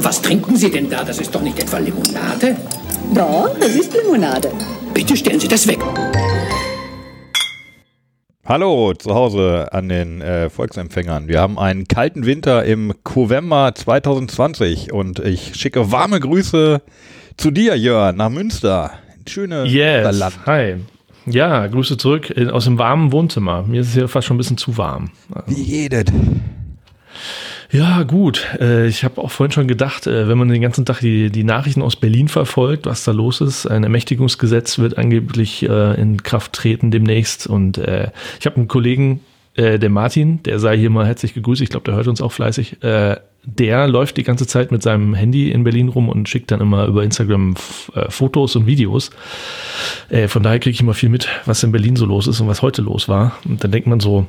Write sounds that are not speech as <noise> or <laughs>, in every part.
Was trinken Sie denn da? Das ist doch nicht etwa Limonade? Doch, das ist Limonade. Bitte stellen Sie das weg. Hallo zu Hause an den äh, Volksempfängern. Wir haben einen kalten Winter im November 2020 und ich schicke warme Grüße zu dir, Jörn, nach Münster. Schöne Yes. Land. Hi. Ja, Grüße zurück aus dem warmen Wohnzimmer. Mir ist es hier fast schon ein bisschen zu warm. Wie jedes. Ja, gut. Äh, ich habe auch vorhin schon gedacht, äh, wenn man den ganzen Tag die, die Nachrichten aus Berlin verfolgt, was da los ist. Ein Ermächtigungsgesetz wird angeblich äh, in Kraft treten demnächst. Und ich habe einen Kollegen, äh, der Martin, der sei hier mal herzlich gegrüßt. Ich glaube, der hört uns auch fleißig. Äh, der läuft die ganze Zeit mit seinem Handy in Berlin rum und schickt dann immer über Instagram äh, Fotos und Videos. Äh, von daher kriege ich immer viel mit, was in Berlin so los ist und was heute los war. Und dann denkt man so,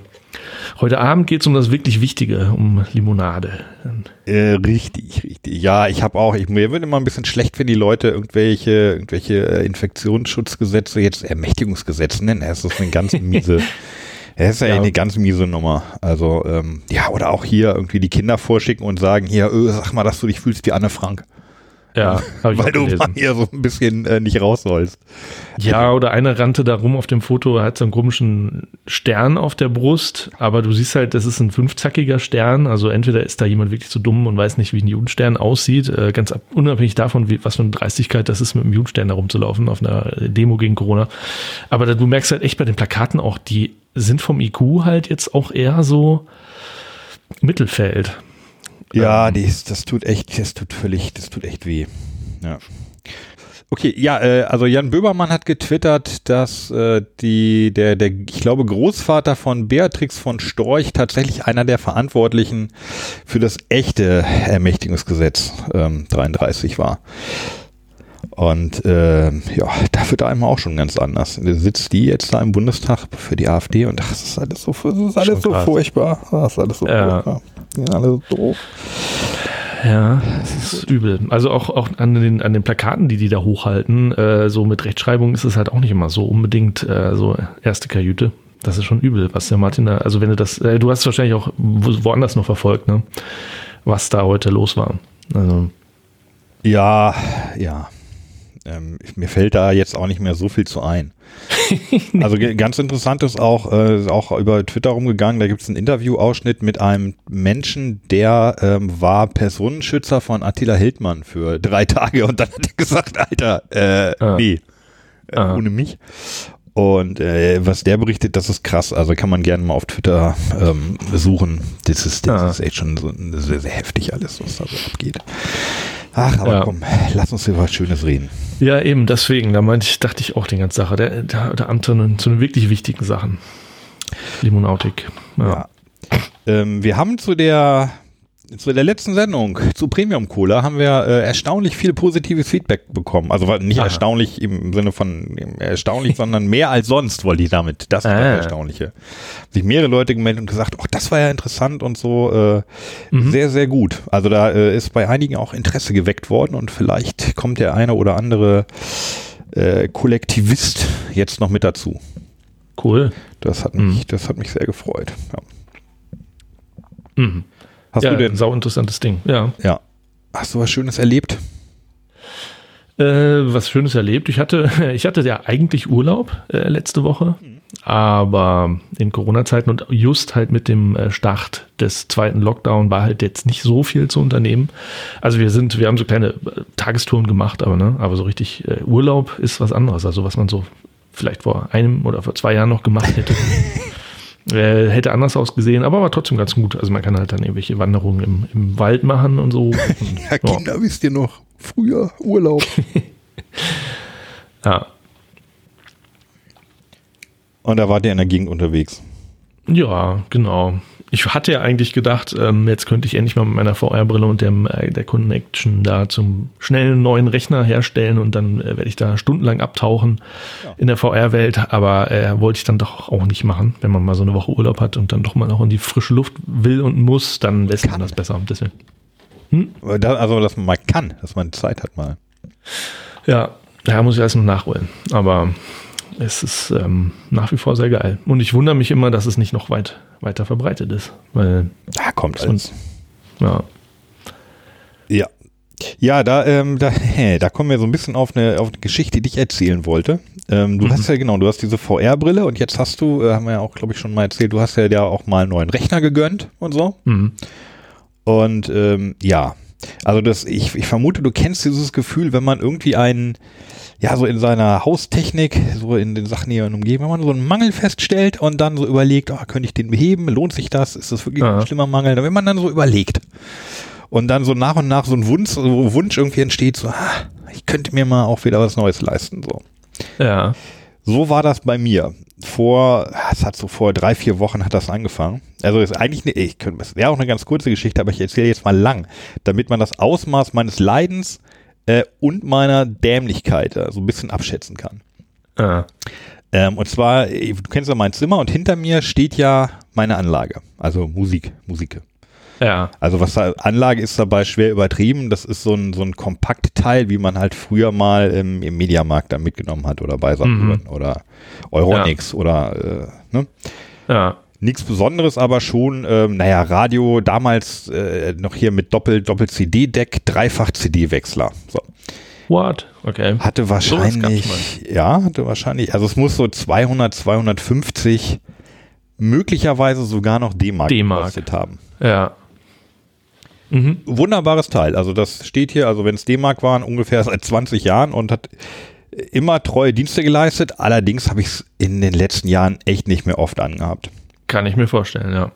heute Abend geht es um das wirklich Wichtige, um Limonade. Äh, richtig, richtig. Ja, ich habe auch, ich, mir wird immer ein bisschen schlecht, wenn die Leute irgendwelche, irgendwelche Infektionsschutzgesetze jetzt Ermächtigungsgesetze nennen. Es ist eine ganz miese, <laughs> es ist ja, Ja. eine ganz miese Nummer. Also, ähm, ja, oder auch hier irgendwie die Kinder vorschicken und sagen, hier, äh, sag mal, dass du dich fühlst wie Anne Frank. Ja, <laughs> habe ich Weil du mal hier so ein bisschen äh, nicht raus sollst. Ja, oder einer rannte da rum auf dem Foto, hat so einen komischen Stern auf der Brust, aber du siehst halt, das ist ein fünfzackiger Stern. Also entweder ist da jemand wirklich zu dumm und weiß nicht, wie ein Judenstern aussieht, äh, ganz ab, unabhängig davon, wie, was für eine Dreistigkeit das ist, mit einem Judenstern da rumzulaufen auf einer Demo gegen Corona. Aber da, du merkst halt echt bei den Plakaten auch, die sind vom IQ halt jetzt auch eher so Mittelfeld. Ja, die ist, das tut echt, das tut völlig, das tut echt weh. Ja. Okay, ja, äh, also Jan Böbermann hat getwittert, dass äh, die, der, der, ich glaube, Großvater von Beatrix von Storch tatsächlich einer der Verantwortlichen für das echte Ermächtigungsgesetz ähm, 33 war. Und äh, ja, da wird einem auch schon ganz anders. Da sitzt die jetzt da im Bundestag für die AfD und ach, das ist alles so, das ist alles so furchtbar. Das ist alles so Ja. furchtbar. Sind alle so doof. Ja, das ist übel. Also auch, auch an, den, an den Plakaten, die die da hochhalten, äh, so mit Rechtschreibung ist es halt auch nicht immer so unbedingt äh, so erste Kajüte. Das ist schon übel, was der Martin da, also wenn du das, äh, du hast wahrscheinlich auch wo, woanders noch verfolgt, ne? Was da heute los war. Also, Ja, ja. Ähm, mir fällt da jetzt auch nicht mehr so viel zu ein. <laughs> Also ganz interessant ist auch, äh, ist auch über Twitter rumgegangen, da gibt es einen Interviewausschnitt mit einem Menschen, der ähm, war Personenschützer von Attila Hildmann für drei Tage und dann hat er gesagt, Alter, äh, Ah. nee, äh, Ah. ohne mich. Und äh, was der berichtet, das ist krass. Also kann man gerne mal auf Twitter ähm, suchen. Das ist, das Ah. ist echt schon so sehr, sehr heftig alles, was da so abgeht. Ach, aber Ja. komm, lass uns über was Schönes reden. ja, eben, deswegen, da meinte ich, dachte ich auch die ganze Sache. Der, der, der Amt zu den, wirklich wichtigen Sachen. Limonautik. Ja. Ja. Ähm, wir haben zu der zu der letzten Sendung zu Premium Cola haben wir äh, erstaunlich viel positives Feedback bekommen. Also nicht Aha. erstaunlich im Sinne von ähm, erstaunlich, <laughs> sondern mehr als sonst wollte ich damit. Das ist Ah. das Erstaunliche. Sich mehrere Leute gemeldet und gesagt, ach, das war ja interessant und so. Äh, Mhm. Sehr, sehr gut. Also da äh, ist bei einigen auch Interesse geweckt worden und vielleicht kommt der eine oder andere äh, Kollektivist jetzt noch mit dazu. Cool. Das hat mich, das hat mich sehr gefreut. Ja. Mhm. Hast ja, du denn ein sau interessantes Ding. Ja. Ja. Hast du was Schönes erlebt? Äh, was Schönes erlebt. Ich hatte, <laughs> ich hatte ja eigentlich Urlaub äh, letzte Woche, aber in Corona-Zeiten und just halt mit dem äh, Start des zweiten Lockdown war halt jetzt nicht so viel zu unternehmen. Also wir sind, wir haben so kleine äh, Tagestouren gemacht, aber ne, aber so richtig äh, Urlaub ist was anderes. Also was man so vielleicht vor einem oder vor zwei Jahren noch gemacht hätte. <laughs> Äh, hätte anders ausgesehen, aber war trotzdem ganz gut. Also man kann halt dann irgendwelche Wanderungen im, im Wald machen und so. <laughs> Und, Ja, Kinder, wisst ihr noch? Früher Urlaub. <laughs> ja. Und da wart ihr in der Gegend unterwegs. Ja, genau. Ich hatte ja eigentlich gedacht, ähm, jetzt könnte ich endlich mal mit meiner VR-Brille und dem, äh, der Connection da zum schnellen neuen Rechner herstellen und dann äh, werde ich da stundenlang abtauchen in der VR-Welt. Aber äh, wollte ich dann doch auch nicht machen. Wenn man mal so eine Woche Urlaub hat und dann doch mal noch in die frische Luft will und muss, dann lässt man das besser. Deswegen. Da, also, dass man mal kann, dass man Zeit hat mal. Ja, da muss ich alles noch nachholen. Aber es ist ähm, nach wie vor sehr geil. Und ich wundere mich immer, dass es nicht noch weit, weiter verbreitet ist. Weil, Da kommt alles. ja. Ja. Ja, da, ähm, da, <laughs> hä, da kommen wir so ein bisschen auf eine, auf eine Geschichte, die ich erzählen wollte. Ähm, du hast ja genau, du hast diese VR-Brille und jetzt hast du, äh, haben wir ja auch, glaube ich, schon mal erzählt, du hast ja ja auch mal einen neuen Rechner gegönnt und so. Mhm. Und ähm, ja, also das, ich, ich vermute, du kennst dieses Gefühl, wenn man irgendwie einen, ja, so in seiner Haustechnik, so in den Sachen, die einen umgeben, wenn man so einen Mangel feststellt und dann so überlegt, oh, könnte ich den beheben? Lohnt sich das? Ist das wirklich Ja. ein schlimmer Mangel? Wenn man dann so überlegt und dann so nach und nach so ein Wunsch, so Wunsch irgendwie entsteht, so, ah, ich könnte mir mal auch wieder was Neues leisten, so. Ja. So war das bei mir. Vor, es hat so vor drei, vier Wochen hat das angefangen. Also ist eigentlich eine, ich könnte, es wäre auch eine ganz kurze Geschichte, aber ich erzähle jetzt mal lang, damit man das Ausmaß meines Leidens äh, und meiner Dämlichkeit äh, so ein bisschen abschätzen kann. Ja. Ähm, und zwar, du kennst ja mein Zimmer und hinter mir steht ja meine Anlage, also Musik, Musik. Ja. Also was da Anlage ist dabei schwer übertrieben. Das ist so ein, so ein Kompaktteil, wie man halt früher mal im, im Mediamarkt da mitgenommen hat oder bei Saturn oder Euronix oder äh, ne? Ja. Nichts Besonderes, aber schon, ähm, naja, Radio damals äh, noch hier mit Doppel, Doppel-CD-Deck, Dreifach-CD-Wechsler. So. What? Okay. Hatte wahrscheinlich, ja, hatte wahrscheinlich, also es muss so 200, 250, möglicherweise sogar noch D-Mark D-Mark. gekostet haben. Ja. Mhm. wunderbares Teil. Also das steht hier, also wenn es D-Mark waren, ungefähr seit 20 Jahren und hat immer treue Dienste geleistet. Allerdings habe ich es in den letzten Jahren echt nicht mehr oft angehabt. Kann ich mir vorstellen, ja.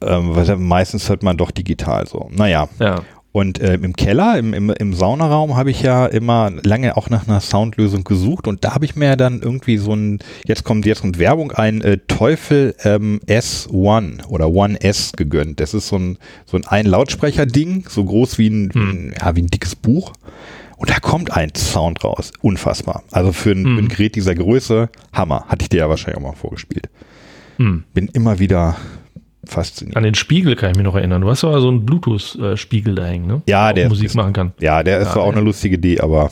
Ähm, weil meistens hört man doch digital so. Naja. Ja. Und ähm, im Keller, im, im, im Saunaraum, habe ich ja immer lange auch nach einer Soundlösung gesucht und da habe ich mir dann irgendwie so ein, jetzt kommt jetzt eine Werbung, ein äh, Teufel ähm, S1 oder One S gegönnt. Das ist so ein, so ein Ein-Lautsprecher-Ding, so groß wie ein, ein, ja, wie ein dickes Buch. Und da kommt ein Sound raus. Unfassbar. Also für ein, für ein Gerät dieser Größe, Hammer. Hatte ich dir ja wahrscheinlich auch mal vorgespielt. Hm. Bin immer wieder fasziniert. An den Spiegel kann ich mich noch erinnern. Du hast aber so einen Bluetooth-Spiegel da hängen, ne? Ja, der Musik ist- machen kann. Ja, der ist Ja, auch eine lustige Idee, aber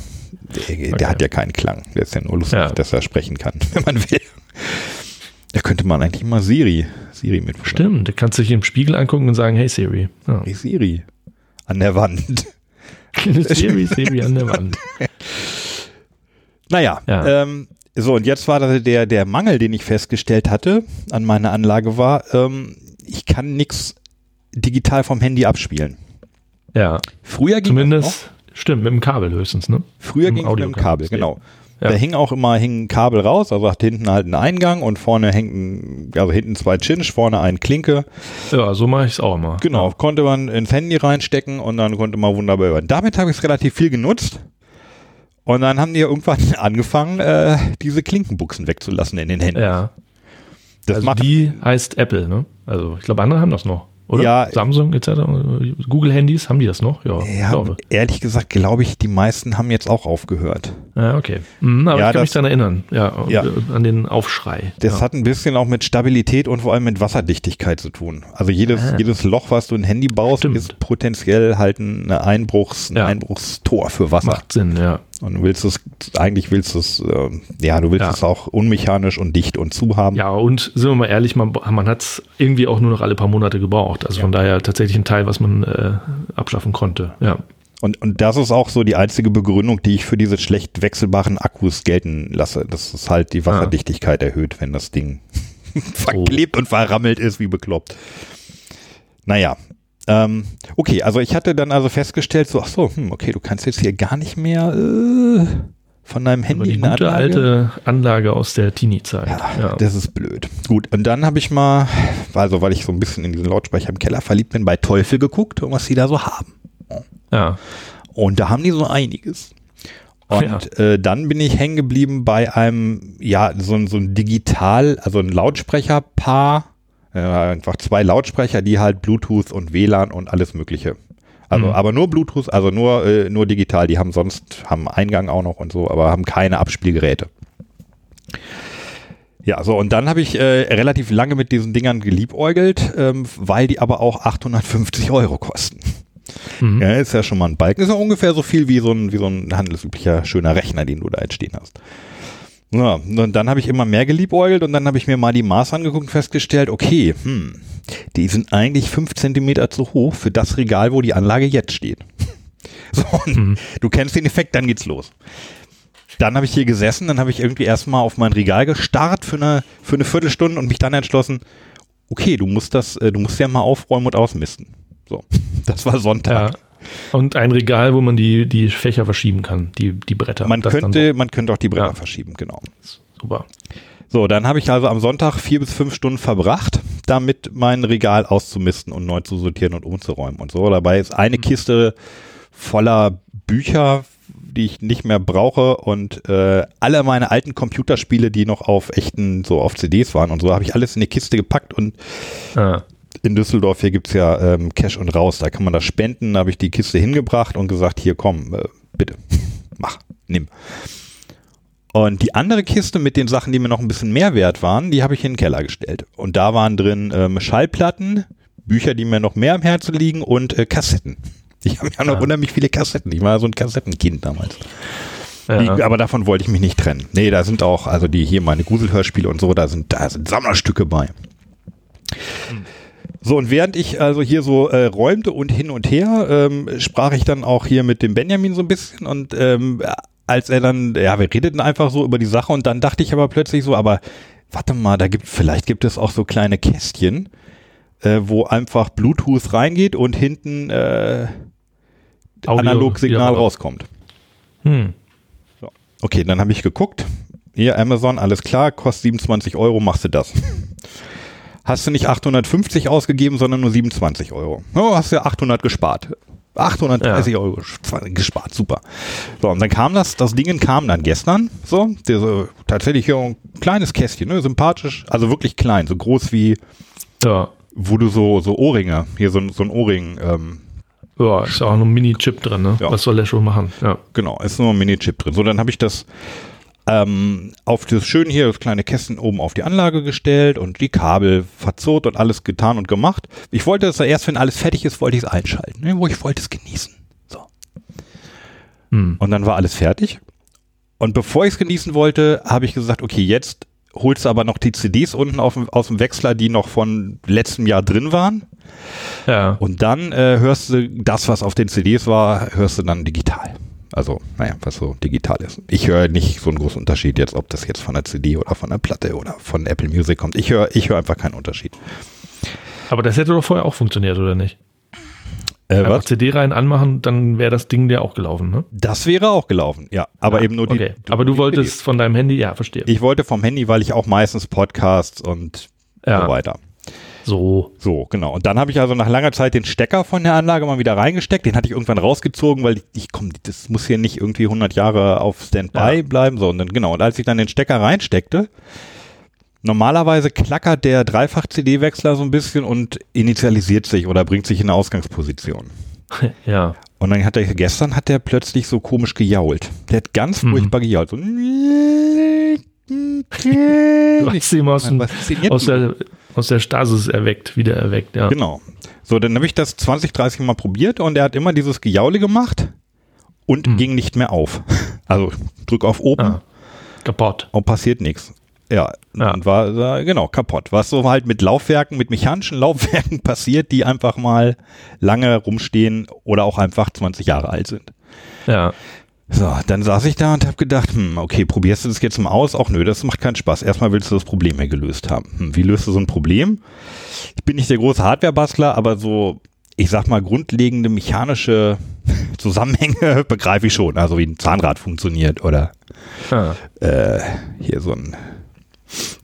der, der Okay. hat ja keinen Klang. Der ist ja nur lustig, Ja. dass er sprechen kann, <laughs> wenn man will. Da könnte man eigentlich mal Siri, Siri mit Stimmt, du kannst dich im Spiegel angucken und sagen, hey Siri. Ja. Hey Siri. An der Wand. <laughs> Siri, Siri an der Wand. Naja, Ja. ähm, so und jetzt war der, der Mangel, den ich festgestellt hatte an meiner Anlage war, ähm, ich kann nichts digital vom Handy abspielen. Ja, Früher ging zumindest, stimmt, mit dem Kabel höchstens, ne? Früher Im ging es mit dem. Kabel, genau. Ja. Da hing auch immer hing ein Kabel raus, also hat hinten halt einen Eingang und vorne hängt ein, also hinten zwei Chinch, vorne ein Klinke. Ja, so mache ich es auch immer. Genau, konnte man ins Handy reinstecken und dann konnte man wunderbar hören. Damit habe ich es relativ viel genutzt. Und dann haben die ja irgendwann <laughs> angefangen, äh, diese Klinkenbuchsen wegzulassen in den Händen. Ja, das also macht die heißt Apple, ne? Also ich glaube, andere haben das noch, oder? Ja. Samsung etc. Google-Handys, haben die das noch? Ja, ja, ehrlich gesagt, glaube ich, die meisten haben jetzt auch aufgehört. Ja, okay. Mhm, aber Ja, ich kann mich das- daran erinnern, ja, Ja. an den Aufschrei. Das hat ein bisschen auch mit Stabilität und vor allem mit Wasserdichtigkeit zu tun. Also jedes, Ah. jedes Loch, was du in ein Handy baust, Stimmt. ist potenziell halt ein Einbruchs, ein. Einbruchstor für Wasser. Macht Sinn, ja. Und du willst es, eigentlich willst du es, äh, ja, du willst Ja. es auch unmechanisch und dicht und zu haben. Ja, und sind wir mal ehrlich, man, man hat es irgendwie auch nur noch alle paar Monate gebraucht. Also von daher tatsächlich ein Teil, was man äh, abschaffen konnte. Ja. Und, und das ist auch so die einzige Begründung, die ich für diese schlecht wechselbaren Akkus gelten lasse. Das ist halt die Wasserdichtigkeit erhöht, wenn das Ding <laughs> verklebt und verrammelt ist, wie bekloppt. Naja. Ähm, okay, also ich hatte dann also festgestellt, so, ach so, hm, okay, du kannst jetzt hier gar nicht mehr äh, von deinem Handy die gute Anlage. alte Anlage aus der Teenie-Zeit. Ja. Das ist blöd. Gut, und dann habe ich mal, also weil ich so ein bisschen in diesen Lautsprecher im Keller verliebt bin, bei Teufel geguckt was die da so haben. ja. Und da haben die so einiges. Und äh, dann bin ich hängen geblieben bei einem, ja, so, ein- so ein digital, also ein Lautsprecherpaar, äh, einfach zwei Lautsprecher, die halt Bluetooth und WLAN und alles Mögliche. Also, Mhm. aber nur Bluetooth, also nur, äh, nur digital. Die haben sonst, haben Eingang auch noch und so, aber haben keine Abspielgeräte. Ja, so, und dann habe ich äh, relativ lange mit diesen Dingern geliebäugelt, ähm, weil die aber auch 850 Euro kosten. Mhm. Ja, ist ja schon mal ein Balken. Ist ja ungefähr so viel wie so ein, wie so ein handelsüblicher schöner Rechner, den du da jetzt stehen hast. Ja, und dann habe ich immer mehr geliebäugelt und dann habe ich mir mal die Maß angeguckt und festgestellt, okay, hm, die sind eigentlich fünf Zentimeter zu hoch für das Regal, wo die Anlage jetzt steht. <laughs> So, mhm. du kennst den Effekt, dann geht's los. Dann habe ich hier gesessen, dann habe ich irgendwie erstmal auf mein Regal gestarrt für eine, für eine Viertelstunde und mich dann entschlossen, okay, du musst das, äh, du musst ja mal aufräumen und ausmisten. So, <laughs> das war Sonntag. Ja. Und ein Regal, wo man die, die Fächer verschieben kann, die, die Bretter. Man könnte, man könnte auch die Bretter ja. verschieben, genau. Super. So, dann habe ich also am Sonntag vier bis fünf Stunden verbracht, damit mein Regal auszumisten und neu zu sortieren und umzuräumen und so. Dabei ist eine mhm. Kiste voller Bücher, die ich nicht mehr brauche und äh, alle meine alten Computerspiele, die noch auf echten, so auf CDs waren und so, habe ich alles in die Kiste gepackt und ah in Düsseldorf, hier gibt es ja ähm, Cash und Raus, da kann man das spenden. Da habe ich die Kiste hingebracht und gesagt, hier komm, äh, bitte, <laughs> mach, nimm. Und die andere Kiste mit den Sachen, die mir noch ein bisschen mehr wert waren, die habe ich in den Keller gestellt. Und da waren drin ähm, Schallplatten, Bücher, die mir noch mehr am Herzen liegen und äh, Kassetten. Ich habe ja noch unheimlich viele Kassetten. Ich war so ein Kassettenkind damals. Ja. Die, aber davon wollte ich mich nicht trennen. Nee, da sind auch, also die hier meine Gruselhörspiele und so, da sind, da sind Sammlerstücke bei. Hm. So, und während ich also hier so äh, räumte und hin und her, ähm, sprach ich dann auch hier mit dem Benjamin so ein bisschen und ähm, als er dann, ja, wir redeten einfach so über die Sache und dann dachte ich aber plötzlich so, aber warte mal, da gibt, vielleicht gibt es auch so kleine Kästchen, äh, wo einfach Bluetooth reingeht und hinten äh, Analogsignal ja. rauskommt. Hm. So. Okay, dann habe ich geguckt. Hier Amazon, alles klar, kostet 27 Euro, machst du das hast du nicht 850 ausgegeben, sondern nur 27 Euro. Oh, hast du 800 gespart. 830 ja. Euro gespart, super. So, und dann kam das, das Ding kam dann gestern, so, diese, tatsächlich hier ein kleines Kästchen, ne, sympathisch, also wirklich klein, so groß wie, ja. wo du so, so Ohrringe, hier so, so ein Ohrring, ähm, ja, ist auch noch ein Mini-Chip drin, ne? Ja. Was soll der schon machen? Ja. Genau, ist nur ein Mini-Chip drin. So, dann habe ich das ähm, auf das schön hier, das kleine Kästchen oben auf die Anlage gestellt und die Kabel verzurrt und alles getan und gemacht. Ich wollte es erst, wenn alles fertig ist, wollte ich es einschalten. Ne? Wo ich wollte es genießen. So. Hm. Und dann war alles fertig. Und bevor ich es genießen wollte, habe ich gesagt, okay, jetzt holst du aber noch die CDs unten auf, aus dem Wechsler, die noch von letztem Jahr drin waren. Ja. Und dann äh, hörst du das, was auf den CDs war, hörst du dann digital. Also, naja, was so digital ist. Ich höre nicht so einen großen Unterschied jetzt, ob das jetzt von der CD oder von der Platte oder von Apple Music kommt. Ich höre ich höre einfach keinen Unterschied. Aber das hätte doch vorher auch funktioniert, oder nicht? Äh, was? CD rein anmachen, dann wäre das Ding ja auch gelaufen, ne? Das wäre auch gelaufen, ja. Aber ja, eben nur die. Okay. Aber du wolltest von deinem Handy, ja, verstehe. Ich wollte vom Handy, weil ich auch meistens Podcasts und ja. so weiter. So. So, genau. Und dann habe ich also nach langer Zeit den Stecker von der Anlage mal wieder reingesteckt. Den hatte ich irgendwann rausgezogen, weil ich, ich komm, das muss hier nicht irgendwie 100 Jahre auf Standby ja. bleiben, sondern genau. Und als ich dann den Stecker reinsteckte, normalerweise klackert der Dreifach-CD-Wechsler so ein bisschen und initialisiert sich oder bringt sich in eine Ausgangsposition. <laughs> Ja. Und dann hat er, gestern hat er plötzlich so komisch gejault. Der hat ganz mhm. furchtbar gejault. So, du hast ihn aus, aus, der, aus der Stasis erweckt, wieder erweckt, ja. Genau. So, dann habe ich das 20, 30 Mal probiert und er hat immer dieses Gejaule gemacht und hm. ging nicht mehr auf. <laughs> Also drück auf oben. Ah, kaputt. Und passiert nichts. Ja, ja. Und war, war, genau kaputt. Was so halt mit Laufwerken, mit mechanischen <laughs> Laufwerken passiert, die einfach mal lange rumstehen oder auch einfach 20 Jahre alt sind. Ja. So, dann saß ich da und habe gedacht, hm, okay, probierst du das jetzt mal aus? Auch nö, das macht keinen Spaß. Erstmal willst du das Problem ja gelöst haben. Hm, wie löst du so ein Problem? Ich bin nicht der große Hardware-Bastler, aber so, ich sag mal, grundlegende mechanische <laughs> Zusammenhänge <laughs> begreife ich schon. Also wie ein Zahnrad funktioniert oder ah. äh, hier so ein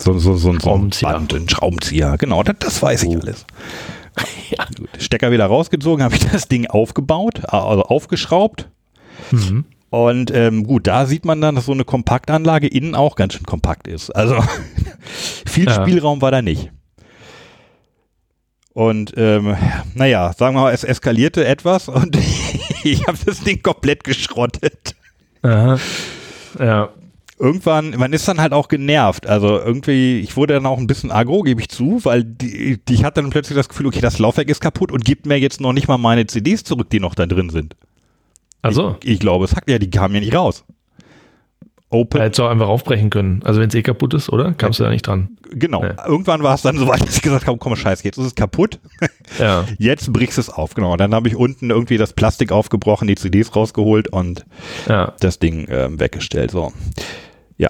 so, so, so, so ein Band, ein Schraubenzieher. Genau, das, das weiß ich oh. alles. <laughs> ja. Stecker wieder rausgezogen, habe ich das Ding aufgebaut, also aufgeschraubt. Mhm. Und ähm, gut, da sieht man dann, dass so eine Kompaktanlage innen auch ganz schön kompakt ist. Also <laughs> viel ja. Spielraum war da nicht. Und ähm, naja, sagen wir mal, es eskalierte etwas und <laughs> ich habe das Ding komplett geschrottet. Aha. Ja. Irgendwann, man ist dann halt auch genervt. Also irgendwie, ich wurde dann auch ein bisschen agro, gebe ich zu, weil die, die, ich hatte dann plötzlich das Gefühl, okay, das Laufwerk ist kaputt und gibt mir jetzt noch nicht mal meine CDs zurück, die noch da drin sind. Also ich, ich glaube, es sagt ja, die kamen ja nicht raus. Open. Hättest du auch einfach aufbrechen können. Also wenn es eh kaputt ist, oder? Kamst du da nicht dran? Genau. Ja. Irgendwann war es dann <laughs> so weit, dass ich gesagt habe, komm, scheiße, jetzt ist es kaputt. <laughs> Ja. Jetzt brichst du es auf. Genau. Und dann habe ich unten irgendwie das Plastik aufgebrochen, die CDs rausgeholt und Ja. das Ding ähm, weggestellt. So. Ja.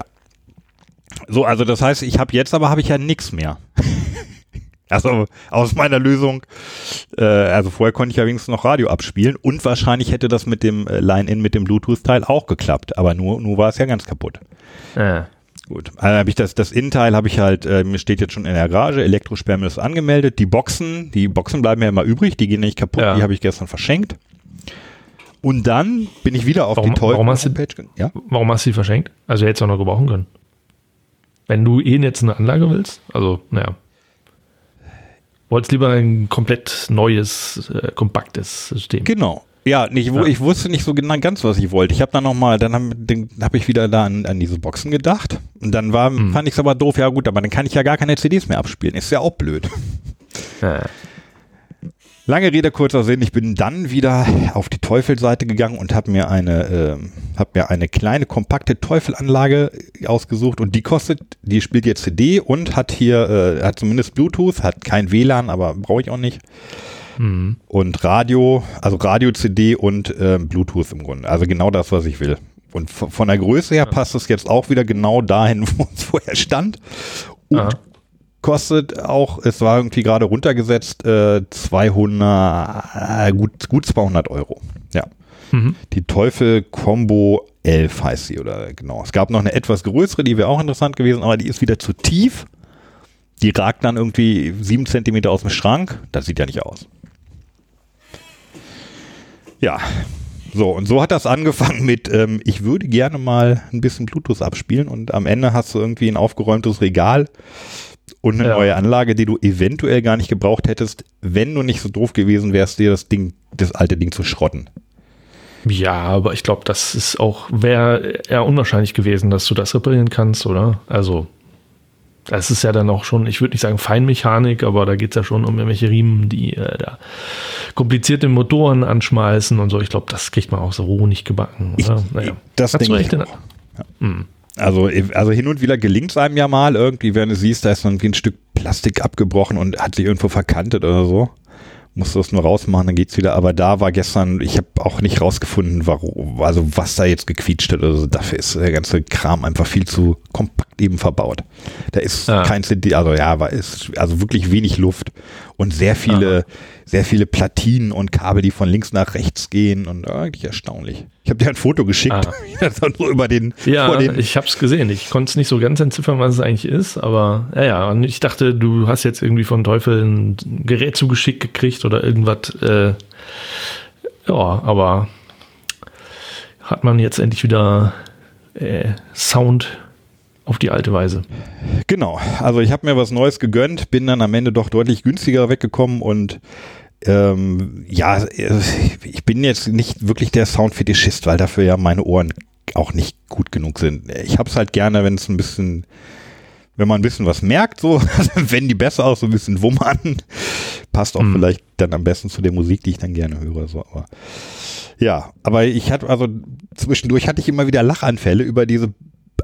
So, also das heißt, ich habe jetzt aber habe ich ja nichts mehr. <laughs> also aus meiner Lösung, äh, also vorher konnte ich ja wenigstens noch Radio abspielen und wahrscheinlich hätte das mit dem äh, Line-In, mit dem Bluetooth-Teil auch geklappt, aber nur, nur war es ja ganz kaputt. ja. Gut, also habe ich das, das Innenteil habe ich halt, äh, mir steht jetzt schon in der Garage, Elektrosperrmüll ist angemeldet, die Boxen, die Boxen bleiben ja immer übrig, die gehen nicht kaputt, Ja. die habe ich gestern verschenkt. Und dann bin ich wieder auf Warum- die Teufel warum hast du- Homepage. ge- Ja? Warum hast du sie verschenkt? Also hättest du auch noch gebrauchen können. Wenn du eh jetzt eine Anlage willst, also, naja. Wolltest lieber ein komplett neues, äh, kompaktes System. Genau. Ja, nicht, wo, Ja. ich wusste nicht so genau ganz, was ich wollte. Ich habe dann nochmal, dann habe hab ich wieder da an, an diese Boxen gedacht. Und dann war, Mhm. fand ich es aber doof, ja gut, aber dann kann ich ja gar keine CDs mehr abspielen. Ist ja auch blöd. Ja. Lange Rede, kurzer Sinn. Ich bin dann wieder auf die Teufel-Seite gegangen und habe mir eine, ähm, habe mir eine kleine kompakte Teufelanlage ausgesucht und die kostet, die spielt jetzt CD und hat hier, äh, hat zumindest Bluetooth, hat kein WLAN, aber brauche ich auch nicht. Mhm. Und Radio, also Radio, CD und ähm, Bluetooth im Grunde. Also genau das, was ich will. Und von der Größe her passt es jetzt auch wieder genau dahin, <laughs> wo es vorher stand. Und Aha. Kostet auch, es war irgendwie gerade runtergesetzt, äh, 200, äh, gut, gut 200 Euro. Ja. Mhm. Die Teufel Combo 11 heißt sie oder genau. Es gab noch eine etwas größere, die wäre auch interessant gewesen, aber die ist wieder zu tief. Die ragt dann irgendwie sieben Zentimeter aus dem Schrank. Das sieht ja nicht aus. Ja. So, und so hat das angefangen mit, ähm, ich würde gerne mal ein bisschen Bluetooth abspielen und am Ende hast du irgendwie ein aufgeräumtes Regal und eine Ja. neue Anlage, die du eventuell gar nicht gebraucht hättest, wenn du nicht so doof gewesen wärst, dir das Ding, das alte Ding zu schrotten. Ja, aber ich glaube, das ist auch, wäre eher unwahrscheinlich gewesen, dass du das reparieren kannst, oder? Also, das ist ja dann auch schon, ich würde nicht sagen Feinmechanik, aber da geht es ja schon um irgendwelche Riemen, die äh, da komplizierte Motoren anschmeißen und so. Ich glaube, das kriegt man auch so roh nicht gebacken, oder? naja. das denke ich auch. Also, also hin und wieder gelingt es einem ja mal irgendwie, wenn du siehst, da ist irgendwie ein Stück Plastik abgebrochen und hat sich irgendwo verkantet oder so. Musst du das nur rausmachen, dann geht's wieder. Aber da war gestern, ich habe auch nicht rausgefunden, warum, also was da jetzt gequietscht hat. Also dafür ist der ganze Kram einfach viel zu kompakt eben verbaut. Da ist Ah. kein CD, also ja, war ist also wirklich wenig Luft und sehr viele, sehr viele Platinen und Kabel, die von links nach rechts gehen und äh, eigentlich erstaunlich. Ich habe dir ein Foto geschickt, Ah. <laughs> das war nur über den, Ja, den ich habe es gesehen. Ich konnte es nicht so ganz entziffern, was es eigentlich ist, aber ja, ja. Und ich dachte, du hast jetzt irgendwie von Teufel ein Gerät zugeschickt gekriegt oder irgendwas. Äh, ja, aber hat man jetzt endlich wieder äh, Sound auf die alte Weise. Genau, also ich habe mir was Neues gegönnt, bin dann am Ende doch deutlich günstiger weggekommen und ähm, ja, ich bin jetzt nicht wirklich der Soundfetischist, weil dafür ja meine Ohren auch nicht gut genug sind. Ich habe es halt gerne, wenn es ein bisschen, wenn man ein bisschen was merkt, so, also <laughs> wenn die besser aus, so ein bisschen wummern, passt auch Hm. vielleicht dann am besten zu der Musik, die ich dann gerne höre. So, aber ja, aber ich hatte also zwischendurch hatte ich immer wieder Lachanfälle über diese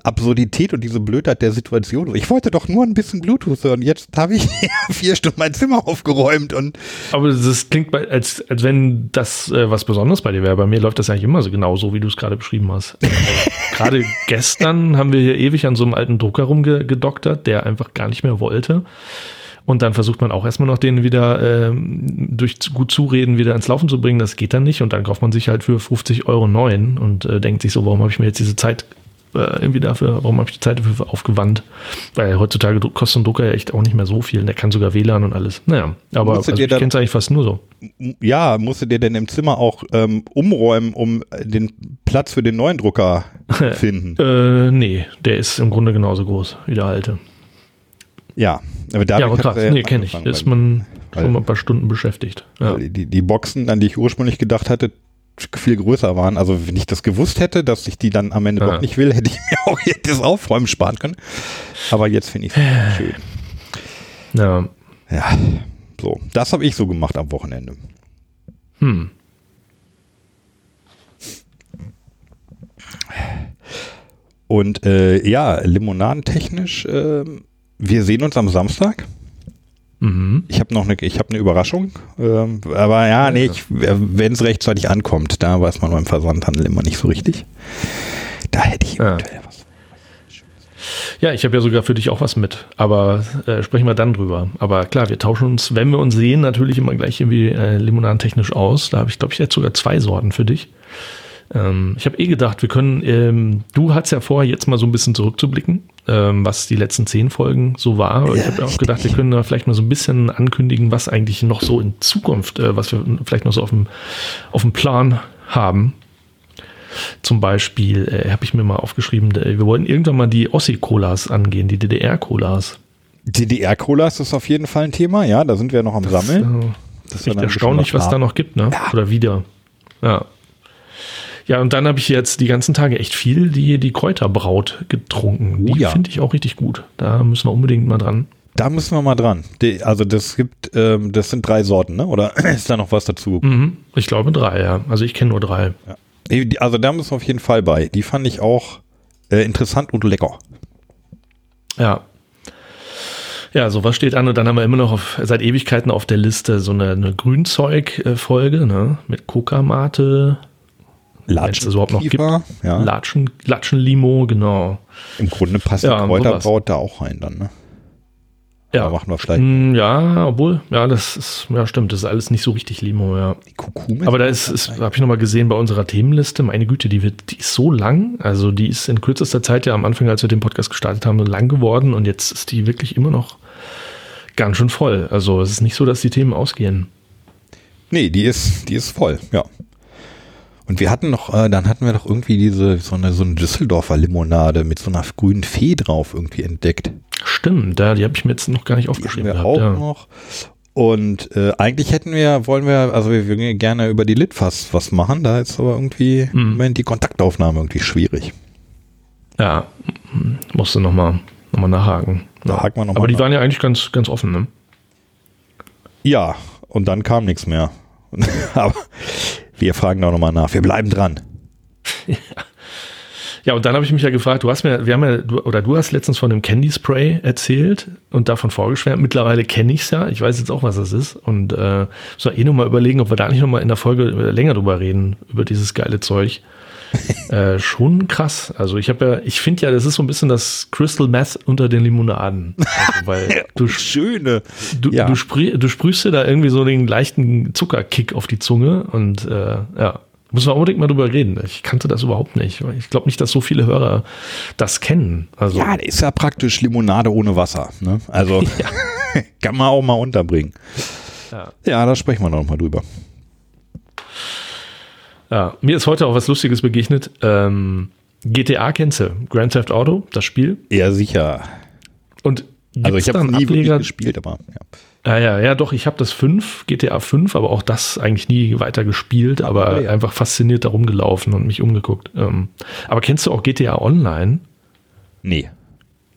Absurdität und diese Blödheit der Situation. Ich wollte doch nur ein bisschen Bluetooth hören. Jetzt habe ich <laughs> vier Stunden mein Zimmer aufgeräumt und Aber das klingt, als, als wenn das äh, was Besonderes bei dir wäre. Bei mir läuft das eigentlich immer so genau so, wie du es gerade beschrieben hast. Äh, <laughs> gerade gestern haben wir hier ewig an so einem alten Drucker rumgedoktert, der einfach gar nicht mehr wollte. Und dann versucht man auch erstmal noch den wieder ähm, durch gut Zureden wieder ins Laufen zu bringen. Das geht dann nicht. Und dann kauft man sich halt für 50 Euro neuen und äh, denkt sich so, warum habe ich mir jetzt diese Zeit äh, irgendwie dafür, warum habe ich die Zeit dafür aufgewandt? Weil heutzutage kostet ein Drucker ja echt auch nicht mehr so viel. Der kann sogar WLAN und alles. Naja, aber also ich kenne es eigentlich fast nur so. ja, musste dir denn im Zimmer auch ähm, umräumen, um den Platz für den neuen Drucker <laughs> finden. Äh, nee, der ist im Grunde genauso groß wie der alte. Ja, aber da ja, aber krass. Nee, kenne ich. Da ist man schon mal ein paar Stunden beschäftigt. Ja. die, die Boxen, an die ich ursprünglich gedacht hatte, viel größer waren. Also wenn ich das gewusst hätte, dass ich die dann am Ende Ja. doch nicht will, hätte ich mir auch <laughs> jetzt das Aufräumen sparen können. Aber jetzt finde ich es schön. ja. Ja, so. Das habe ich so gemacht am Wochenende. Und äh, ja, limonadentechnisch, äh, wir sehen uns am Samstag. Mhm. Ich habe noch eine, ich habe eine Überraschung. Ähm, aber ja, nee, wenn es rechtzeitig ankommt, da weiß man beim Versandhandel immer nicht so richtig. Da hätte ich Ja. eventuell was. Ja, ich habe ja sogar für dich auch was mit, aber äh, sprechen wir dann drüber. Aber klar, wir tauschen uns, wenn wir uns sehen, natürlich immer gleich irgendwie äh, limonadentechnisch aus. Da habe ich, glaube ich, jetzt sogar zwei Sorten für dich. Ähm, ich habe eh gedacht, wir können, ähm, du hattest ja vor, jetzt mal so ein bisschen zurückzublicken, ähm, was die letzten zehn Folgen so war. Und ich habe auch gedacht, wir können da vielleicht mal so ein bisschen ankündigen, was eigentlich noch so in Zukunft, äh, was wir vielleicht noch so auf dem, auf dem Plan haben. Zum Beispiel äh, habe ich mir mal aufgeschrieben, äh, wir wollten irgendwann mal die Ossi-Colas angehen, die DDR-Colas. DDR-Colas ist auf jeden Fall ein Thema, ja, da sind wir noch am Sammeln. Äh, Das Das ist echt erstaunlich, was da noch gibt, ne? Oder wieder. Ja. Ja, und dann habe ich jetzt die ganzen Tage echt viel die, die Kräuterbraut getrunken. Oh Die ja. finde ich auch richtig gut. Da müssen wir unbedingt mal dran. Da müssen wir mal dran. Die, also das gibt, ähm, das sind drei Sorten, ne? Oder <clears throat> ist da noch was dazu? Mhm. Ich glaube drei, ja. Also ich kenne nur drei. Die- Also da müssen wir auf jeden Fall bei. Die fand ich auch äh, interessant und lecker. Ja. Ja, sowas steht an und dann haben wir immer noch auf, seit Ewigkeiten auf der Liste so eine, eine Grünzeug-Folge, ne? Mit Kokamate, Das überhaupt noch gibt. Kiefer, ja. Latschen, Latschenlimo, genau. Im Grunde passt Ja, die Kräuterbraut da auch rein dann, ne? Ja, machen wir vielleicht Mm, Ja, obwohl, ja, das ist, ja, stimmt, das ist alles nicht so richtig Limo, ja. die Kurkume. Aber da ist, ist habe ich nochmal gesehen bei unserer Themenliste, meine Güte, die wird, die ist so lang, also die ist in kürzester Zeit ja am Anfang, als wir den Podcast gestartet haben, lang geworden und jetzt ist die wirklich immer noch ganz schön voll. Also es ist nicht so, dass die Themen ausgehen. Nee, die ist, die ist voll, ja. Und wir hatten noch, äh, dann hatten wir doch irgendwie diese, so eine, so eine Düsseldorfer Limonade mit so einer grünen Fee drauf irgendwie entdeckt. Stimmt, da, die habe ich mir jetzt noch gar nicht Die aufgeschrieben wir gehabt. auch ja. noch. Und äh, eigentlich hätten wir, wollen wir, also wir würden gerne über die Litfass was machen, da ist aber irgendwie im Mhm. Moment die Kontaktaufnahme irgendwie schwierig. ja, mm, musste nochmal noch mal nachhaken. Da ja. haken wir noch Aber die nach. waren ja eigentlich ganz, ganz offen, ne? Ja, und dann kam nichts mehr. <laughs> aber wir fragen da nochmal nach. Wir bleiben dran. <laughs> Ja, und dann habe ich mich ja gefragt, du hast mir, wir haben ja, du, oder du hast letztens von dem Candy Spray erzählt und davon vorgeschwärmt. Mittlerweile kenne ich es ja. Ich weiß jetzt auch, was das ist. Und äh, muss man eh nochmal überlegen, ob wir da nicht nochmal in der Folge äh, länger drüber reden, über dieses geile Zeug. Äh, schon krass. Also ich habe ja, ich finde ja, das ist so ein bisschen das Crystal Meth unter den Limonaden. Also, weil <laughs> du, Schöne. du, Ja. du, sprüh, du sprühst dir da irgendwie so den leichten Zuckerkick auf die Zunge und äh, ja, müssen wir unbedingt mal drüber reden. Ich kannte das überhaupt nicht. Ich glaube nicht, dass so viele Hörer das kennen. Also Ja, ist ja praktisch Limonade ohne Wasser. Ne? Also <laughs> <laughs> kann man auch mal unterbringen. Ja. Ja, da sprechen wir noch mal drüber. Ja, mir ist heute auch was Lustiges begegnet. Ähm, GTA kennst du, Grand Theft Auto, das Spiel. Ja, sicher. Und Also ich habe nie Ableger? gespielt, aber ja. Ja, ja, ja, doch, ich habe das 5, GTA 5, aber auch das eigentlich nie weiter gespielt, aber ja. einfach fasziniert darum gelaufen und mich umgeguckt. Ähm, aber kennst du auch GTA Online? Nee.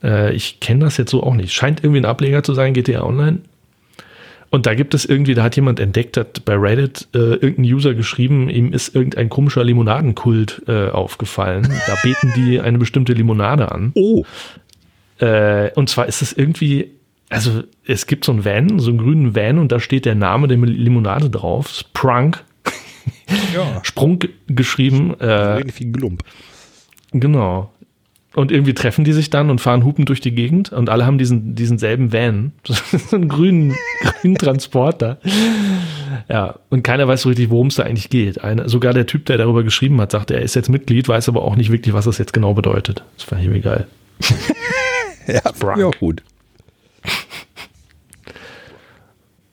Äh, ich kenne das jetzt so auch nicht. Scheint irgendwie ein Ableger zu sein, GTA Online. Und da gibt es irgendwie, da hat jemand entdeckt, hat bei Reddit äh, irgendein User geschrieben, ihm ist irgendein komischer Limonadenkult äh, aufgefallen. Da beten die eine bestimmte Limonade an. Oh. Äh, und zwar ist es irgendwie, also es gibt so einen Van, so einen grünen Van und da steht der Name der Limonade drauf. Sprunk, Ja. <laughs> Sprung geschrieben. Äh, Irgendwie Glump. Genau. Und irgendwie treffen die sich dann und fahren hupend durch die Gegend und alle haben diesen, diesen selben Van. <laughs> so einen grünen, grünen Transporter. Ja, und keiner weiß so richtig, worum es da eigentlich geht. Eine, sogar der Typ, der darüber geschrieben hat, sagt, er ist jetzt Mitglied, weiß aber auch nicht wirklich, was das jetzt genau bedeutet. Das fand ich irgendwie geil. <laughs> Ja, ja gut.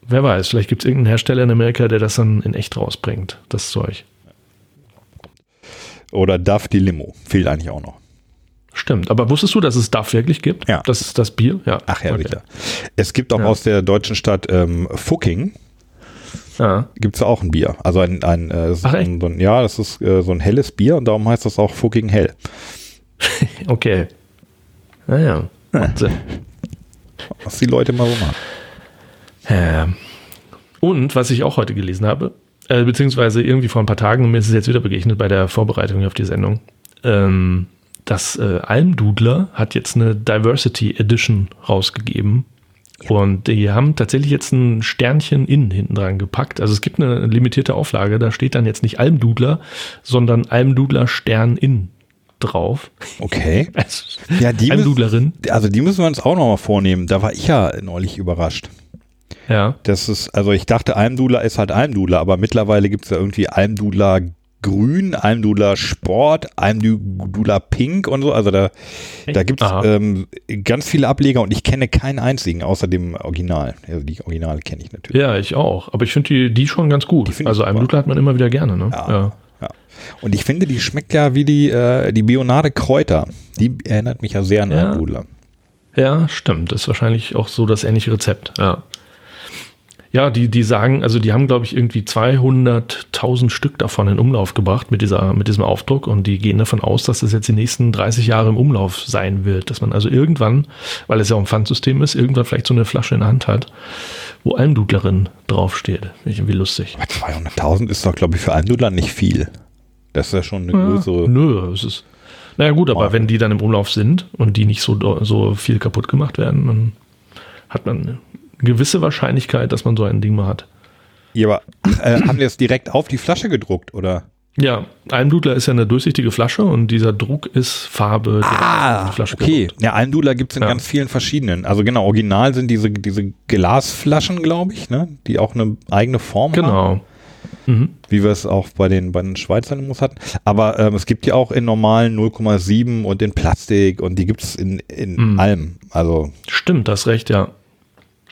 Wer weiß, vielleicht gibt es irgendeinen Hersteller in Amerika, der das dann in echt rausbringt, das Zeug. Oder Duff die Limo. Fehlt eigentlich auch noch. Stimmt. Aber wusstest du, dass es DAF wirklich gibt? Ja. Das ist das Bier? Ja. Ach ja, Okay. Es gibt auch Ja. aus der deutschen Stadt ähm, Fucking, Ja. gibt es auch ein Bier. Also ein, ein, äh, Ach, ein, so ein ja, das ist äh, so ein helles Bier und darum heißt das auch Fucking Hell. <laughs> Okay. Naja. Sinn. Was die Leute mal so machen. Ähm, Und was ich auch heute gelesen habe, äh, beziehungsweise irgendwie vor ein paar Tagen, und mir ist es jetzt wieder begegnet bei der Vorbereitung auf die Sendung, ähm, das äh, Almdudler hat jetzt eine Diversity Edition rausgegeben. Und die haben tatsächlich jetzt ein Sternchen innen hinten dran gepackt. Also es gibt eine limitierte Auflage, da steht dann jetzt nicht Almdudler, sondern Almdudler Stern in drauf. Okay. <laughs> Also, Ja, die Almdudlerin. müssen, also die müssen wir uns auch nochmal vornehmen. Da war ich ja neulich überrascht. Ja. Das ist, also ich dachte, Almdudler ist halt Almdudler, aber mittlerweile gibt es ja irgendwie Almdudler Grün, Almdudler Sport, Almdudler Pink und so. Also da, da gibt es ähm, ganz viele Ableger und ich kenne keinen einzigen außer dem Original. Also die Originale kenne ich natürlich. Ja, ich auch. Aber ich finde die, die schon ganz gut. Also. Almdudler hat man immer wieder gerne, ne? Ja. Ja. Und ich finde, die schmeckt ja wie die, äh, die Bionade Kräuter. Die erinnert mich ja sehr an Ja. Almdudler. Ja, stimmt. Ist wahrscheinlich auch so das ähnliche Rezept. Ja. Ja, die, die sagen, also die haben, glaube ich, irgendwie 200.000 Stück davon in Umlauf gebracht mit, dieser, mit diesem Aufdruck und die gehen davon aus, dass das jetzt die nächsten 30 Jahre im Umlauf sein wird. Dass man also irgendwann, weil es ja auch ein Pfandsystem ist, irgendwann vielleicht so eine Flasche in der Hand hat, wo Almdudlerin draufsteht. Finde ich irgendwie lustig. Aber 200.000 ist doch, glaube ich, für Almdudler nicht viel. Das ist ja schon eine größere. Nö, es ist. Naja, gut, aber wenn die dann im Umlauf sind und die nicht so, so viel kaputt gemacht werden, dann hat man gewisse Wahrscheinlichkeit, dass man so ein Ding mal hat. Ja, aber äh, haben die das direkt auf die Flasche gedruckt, oder? Ja, Almdudler ist ja eine durchsichtige Flasche und dieser Druck ist Farbe. Ah, okay. gedruckt. Ja, Almdudler gibt es in Ja. ganz vielen verschiedenen. Also genau, original sind diese, diese Glasflaschen, glaube ich, ne? die auch eine eigene Form haben. Genau. Mhm. Wie wir es auch bei den, bei den Schweizer Limos hatten. Aber ähm, es gibt ja auch in normalen 0,7 und in Plastik und die gibt es in, in Mhm. allem. Also Stimmt, das recht, ja.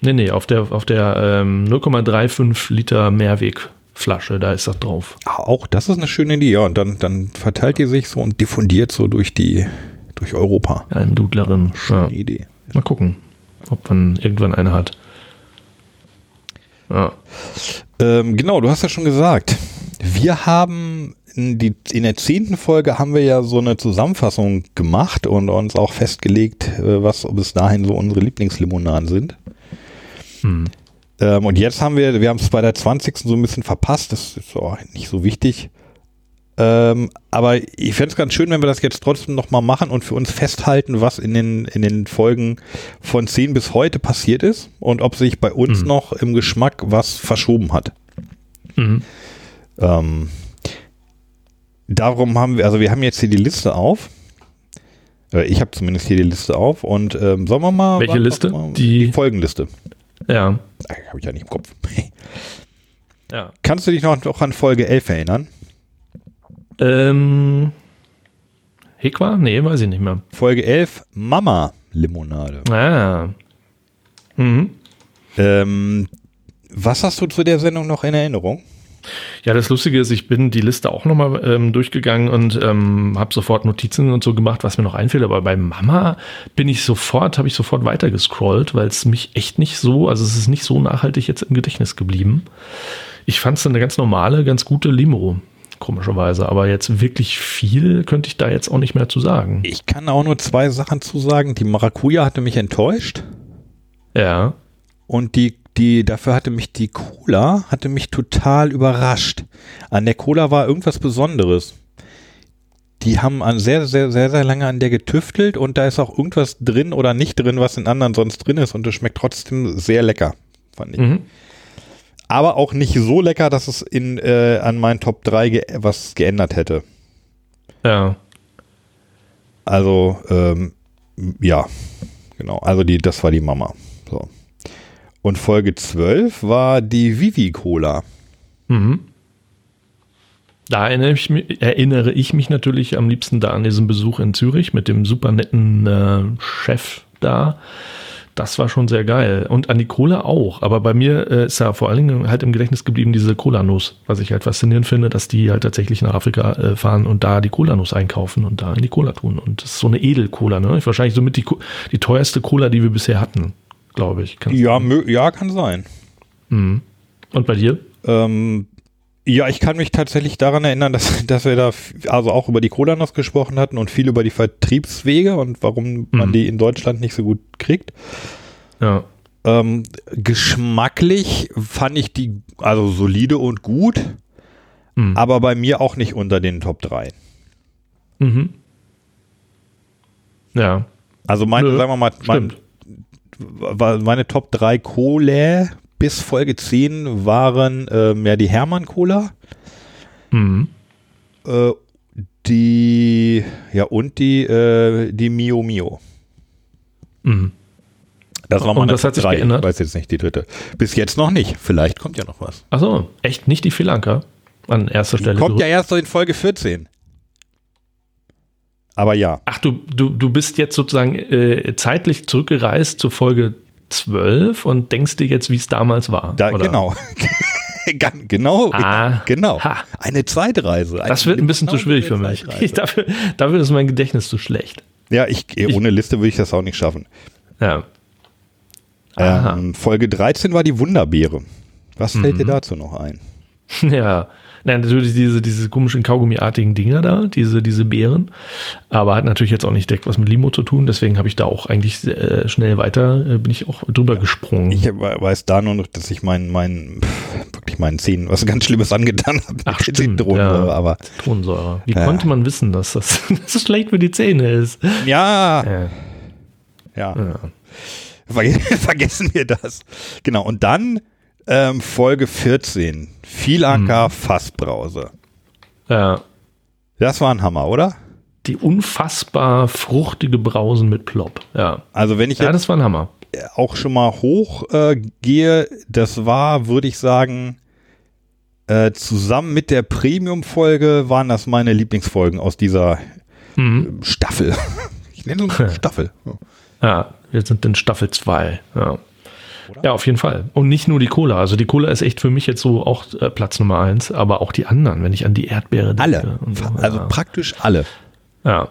Nee, nee, auf der, auf der ähm, 0,35 Liter Mehrwegflasche, da ist das drauf. auch das ist eine schöne Idee. Ja, und dann, dann verteilt die sich so und diffundiert so durch die, durch Europa. Almdudlerin. Ja. Schöne Idee. Mal gucken, ob man irgendwann eine hat. Ja. Ähm, genau, du hast ja schon gesagt, wir haben in, die, in der zehnten Folge haben wir ja so eine Zusammenfassung gemacht und uns auch festgelegt, äh, was bis dahin so unsere Lieblingslimonaden sind. Hm. Ähm, und jetzt haben wir, wir haben es bei der 20. so ein bisschen verpasst, das ist auch nicht so wichtig. Ähm, aber ich fände es ganz schön, wenn wir das jetzt trotzdem nochmal machen und für uns festhalten, was in den, in den Folgen von 10 bis heute passiert ist und ob sich bei uns Mhm. noch im Geschmack was verschoben hat. Mhm. Ähm, darum haben wir, also wir haben jetzt hier die Liste auf. Äh, Ich habe zumindest hier die Liste auf und ähm, sollen wir mal. Welche Liste? Mal, Die- die Folgenliste. Ja. Habe ich ja nicht im Kopf. <laughs> ja. Kannst du dich noch, noch an Folge 11 erinnern? Ähm. Hekwa? Nee, weiß ich nicht mehr. Folge 11, Mama Limonade. Ah. Mhm. Ähm, was hast du zu der Sendung noch in Erinnerung? Ja, das Lustige ist, ich bin die Liste auch nochmal ähm, durchgegangen und ähm, habe sofort Notizen und so gemacht, was mir noch einfällt. Aber bei Mama bin ich sofort, habe ich sofort weitergescrollt, weil es mich echt nicht so, also es ist nicht so nachhaltig jetzt im Gedächtnis geblieben. Ich fand es eine ganz normale, ganz gute Limo, komischerweise. Aber jetzt wirklich viel könnte ich da jetzt auch nicht mehr zu sagen. Ich kann auch nur zwei Sachen zu sagen. Die Maracuja hatte mich enttäuscht Ja. und die, die, dafür hatte mich die Cola, hatte mich total überrascht. An der Cola war irgendwas Besonderes. Die haben an sehr, sehr, sehr, sehr lange an der getüftelt und da ist auch irgendwas drin oder nicht drin, was in anderen sonst drin ist und es schmeckt trotzdem sehr lecker, fand ich. Mhm. Aber auch nicht so lecker, dass es in, äh, an meinen Top 3 ge was geändert hätte. Ja. Also, ähm, ja, genau. Also die, das war die Mama. So. Und Folge 12 war die Vivi Cola. Mhm. Da erinnere ich, mich, erinnere ich mich natürlich am liebsten da an diesen Besuch in Zürich mit dem super netten äh, Chef da. Das war schon sehr geil. Und an die Cola auch. Aber bei mir äh, ist ja vor allen Dingen halt im Gedächtnis geblieben diese Cola-Nuss, was ich halt faszinierend finde, dass die halt tatsächlich nach Afrika äh, fahren und da die Cola-Nuss einkaufen und da in die Cola tun. Und das ist so eine Edel-Cola, ne? Wahrscheinlich somit die, die teuerste Cola, die wir bisher hatten, glaube ich. Kann- Ja, ja, kann sein. Mhm. Und bei dir? Ähm, ja, ich kann mich tatsächlich daran erinnern, dass, <laughs> dass wir da also auch über die Cola noch gesprochen hatten und viel über die Vertriebswege und warum man Mhm. die in Deutschland nicht so gut kriegt. Ja. Ähm, geschmacklich fand ich die also solide und gut, Mhm. aber bei mir auch nicht unter den Top 3. Mhm. Ja. Also meine, Nö, sagen wir mal, mein. War- meine Top 3 Cola bis Folge 10 waren ähm, ja die Hermann Cola, Mhm. äh, die, ja und die, äh, die Mio Mio. Mhm. Das war Und meine das Top hat sich 3. geändert? Ich weiß jetzt nicht die dritte. Bis jetzt noch nicht. Vielleicht kommt ja noch was. Achso, echt nicht die Filanka an erster Stelle. kommt ja erst in Folge 14. Aber ja. Ach, du, du, du bist jetzt sozusagen äh, zeitlich zurückgereist zur Folge 12 und denkst dir jetzt, wie es damals war. Da, oder? genau. <laughs> Genau. Ah, <laughs> genau. ha. Eine Zeitreise. Das wird ein bisschen zu genau schwierig für mich. Ich, dafür, dafür ist mein Gedächtnis zu schlecht. Ja, ich, ohne Liste würde ich das auch nicht schaffen. Ja. Ähm, Folge 13 war die Wunderbeere. Was fällt Mhm. dir dazu noch ein? <laughs> Ja. Nein, natürlich diese, diese komischen Kaugummiartigen Dinger da, diese, diese Beeren. Aber hat natürlich jetzt auch nicht direkt was mit Limo zu tun. Deswegen habe ich da auch eigentlich äh, schnell weiter, äh, bin ich auch drüber gesprungen. Ich we- weiß da nur noch, dass ich meinen, meinen, wirklich meinen Zähnen was ganz Schlimmes angetan habe. Ach, <laughs> mit stimmt, Zitronensäure, ja. Aber Zitronensäure. Wie Ja. konnte man wissen, dass das, <laughs> dass das schlecht für die Zähne ist? ja, Ja. ja. Ja. Verge <laughs> Vergessen wir das. Genau. Und dann ähm, Folge 14. Vielanker Mhm. Fassbrause. ja. Das war ein Hammer, oder? Die unfassbar fruchtige Brausen mit Plop. Ja. Also wenn ich Ja, jetzt das war ein Hammer. auch schon mal hoch äh, gehe, das war, würde ich sagen, äh, zusammen mit der Premium-Folge waren das meine Lieblingsfolgen aus dieser Mhm. Staffel. <laughs> Ich nenne es <laughs> Staffel. Ja, wir sind in Staffel 2. Ja. Ja, auf jeden Fall. Und nicht nur die Cola. Also die Cola ist echt für mich jetzt so auch äh, Platz Nummer eins, aber auch die anderen, wenn ich an die Erdbeere denke. Alle. So, Also ja. praktisch alle. ja.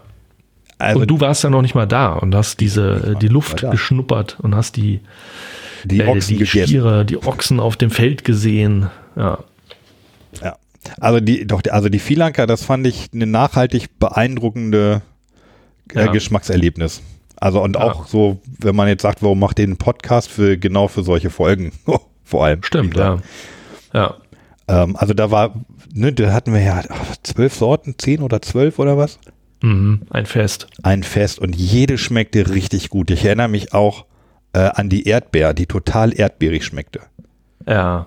Also und du warst ja noch nicht mal da und hast diese, äh, die Luft geschnuppert und hast die, die äh, Ochsen die gegessen. Stiere, die Ochsen auf dem Feld gesehen. Ja, Ja. Also die, doch, also die Vielanker, das fand ich eine nachhaltig beeindruckende äh, Ja. Geschmackserlebnis. Also und Ja. auch so, wenn man jetzt sagt, warum macht ihr einen Podcast für genau für solche Folgen? <laughs> Vor allem. stimmt, ja. Ja, Ähm, also da war, ne, da hatten wir ja zwölf Sorten, zehn oder zwölf oder was? mhm. ein Fest. Ein Fest und jede schmeckte richtig gut. Ich erinnere mich auch äh, an die Erdbeer, die total erdbeerig schmeckte. Ja,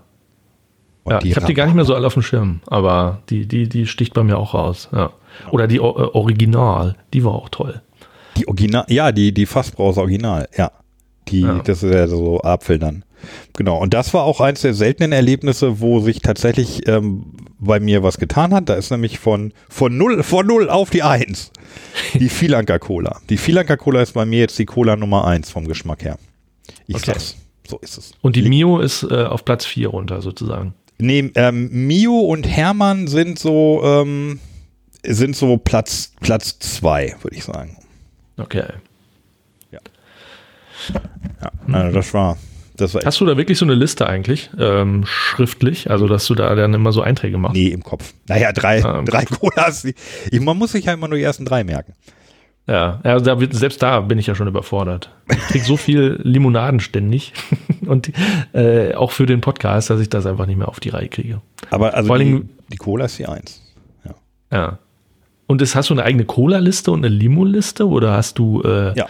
ja. ich habe die gar nicht mehr so alle auf dem Schirm, aber die, die, die sticht bei mir auch raus. Ja. Oder die O- äh, Original, die war auch toll. Die Original, ja, die, die Fassbrause Original, ja. Die, Ja. das ist ja so Apfel dann. Genau. Und das war auch eins der seltenen Erlebnisse, wo sich tatsächlich ähm, bei mir was getan hat. Da ist nämlich von, von null, von null auf die Eins. Die Vielanker Cola. Die Vielanker Cola ist bei mir jetzt die Cola Nummer eins vom Geschmack her. Ich Okay. sag's. So ist es. Und die Mio ist äh, auf Platz 4 runter sozusagen. Nee, ähm, Mio und Hermann sind so, ähm, sind so Platz, Platz zwei, würde ich sagen. Okay. Ja, also das war, das war Hast du da wirklich so eine Liste eigentlich, ähm, schriftlich? Also, dass du da dann immer so Einträge machst? Nee, im Kopf. Naja, drei, Ah, drei Colas. die- Ich, man muss sich ja immer nur die ersten drei merken. Ja, ja also da, wird- selbst da bin ich ja schon überfordert. Ich trinke so viel Limonaden ständig <laughs> und äh, auch für den Podcast, dass ich das einfach nicht mehr auf die Reihe kriege. Aber also Vor die, Dingen- die Cola ist die Eins. Ja. Und das, hast du eine eigene Cola-Liste und eine Limo-Liste oder hast du äh, Ja.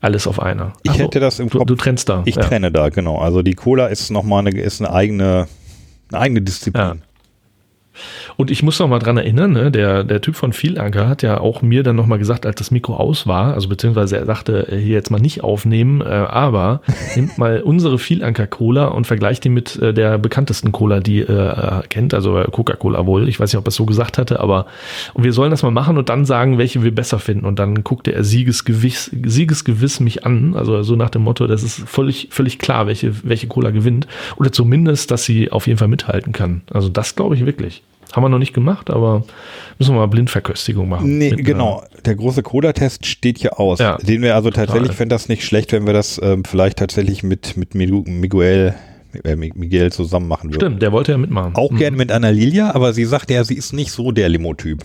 alles auf einer? Ich Ach so, hätte das im du, Kopf. Du trennst da. Ich ja. trenne da, genau. Also die Cola ist nochmal eine, ist eine eigene, eine eigene Disziplin. Ja. Und ich muss noch mal dran erinnern, ne, der, der Typ von Vielanker hat ja auch mir dann noch mal gesagt, als das Mikro aus war, also beziehungsweise er sagte, äh, hier jetzt mal nicht aufnehmen, äh, aber <laughs> nimmt mal unsere Vielanker Cola und vergleicht die mit äh, der bekanntesten Cola, die äh, er kennt, also äh, Coca-Cola wohl. Ich weiß nicht, ob er es so gesagt hatte, aber und wir sollen das mal machen und dann sagen, welche wir besser finden. Und dann guckte er siegesgewiss, siegesgewiss mich an, also so nach dem Motto, das ist völlig, völlig klar, welche, welche Cola gewinnt. Oder zumindest, dass sie auf jeden Fall mithalten kann. Also das glaube ich wirklich. Haben wir noch nicht gemacht, aber müssen wir mal Blindverköstigung machen. Nee, Mit, genau. Der große Cola-Test steht hier aus. Ja. Den wir also tatsächlich, fände das nicht schlecht, wenn wir das ähm, vielleicht tatsächlich mit, mit Migu- Miguel, äh, Miguel zusammen machen Äh, würden. Stimmt, der wollte ja mitmachen. Auch Mhm. gerne mit Anna Lilia, aber sie sagt ja, sie ist nicht so der Limo-Typ.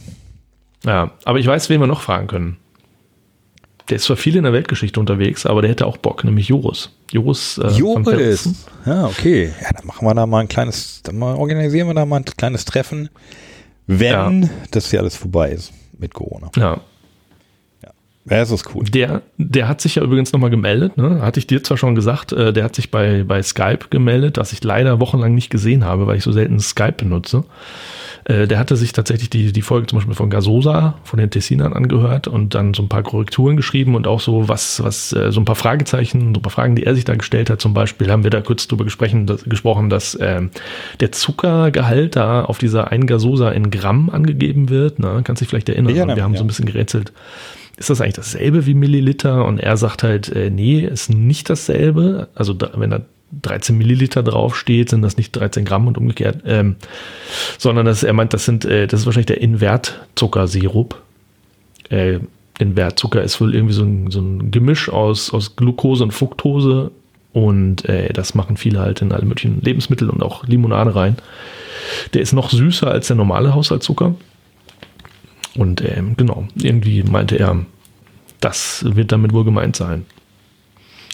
Ja, aber ich weiß, wen wir noch fragen können. Der ist zwar viel in der Weltgeschichte unterwegs, aber der hätte auch Bock, nämlich Joris. Joris, äh. Joris. Ja, okay. Ja, dann machen wir da mal ein kleines, dann mal organisieren wir da mal ein kleines Treffen, wenn Ja. das hier alles vorbei ist mit Corona. Ja, Ja, das ist cool. Der, der hat sich ja übrigens nochmal gemeldet, ne? Hatte ich dir zwar schon gesagt, äh, der hat sich bei, bei Skype gemeldet, was ich leider wochenlang nicht gesehen habe, weil ich so selten Skype benutze. Äh, der hatte sich tatsächlich die, die Folge zum Beispiel von Gasosa, von den Tessinern angehört und dann so ein paar Korrekturen geschrieben und auch so was, was, äh, so ein paar Fragezeichen, so ein paar Fragen, die er sich da gestellt hat. Zum Beispiel haben wir da kurz drüber gesprochen, dass, gesprochen, dass äh, der Zuckergehalt da auf dieser einen Gasosa in Gramm angegeben wird. Ne? Kannst dich vielleicht erinnern. Ja, wir haben ja. so ein bisschen gerätselt ist das eigentlich dasselbe wie Milliliter? Und er sagt halt, äh, nee, ist nicht dasselbe. Also da, wenn da 13 Milliliter draufsteht, sind das nicht 13 Gramm und umgekehrt, ähm, sondern das, er meint, das sind, äh, das ist wahrscheinlich der Invertzuckersirup. Äh, Invertzucker ist wohl irgendwie so ein, so ein Gemisch aus, aus Glucose und Fructose und äh, das machen viele halt in alle möglichen Lebensmittel und auch Limonade rein. Der ist noch süßer als der normale Haushaltszucker. Und ähm, genau, irgendwie meinte er, das wird damit wohl gemeint sein.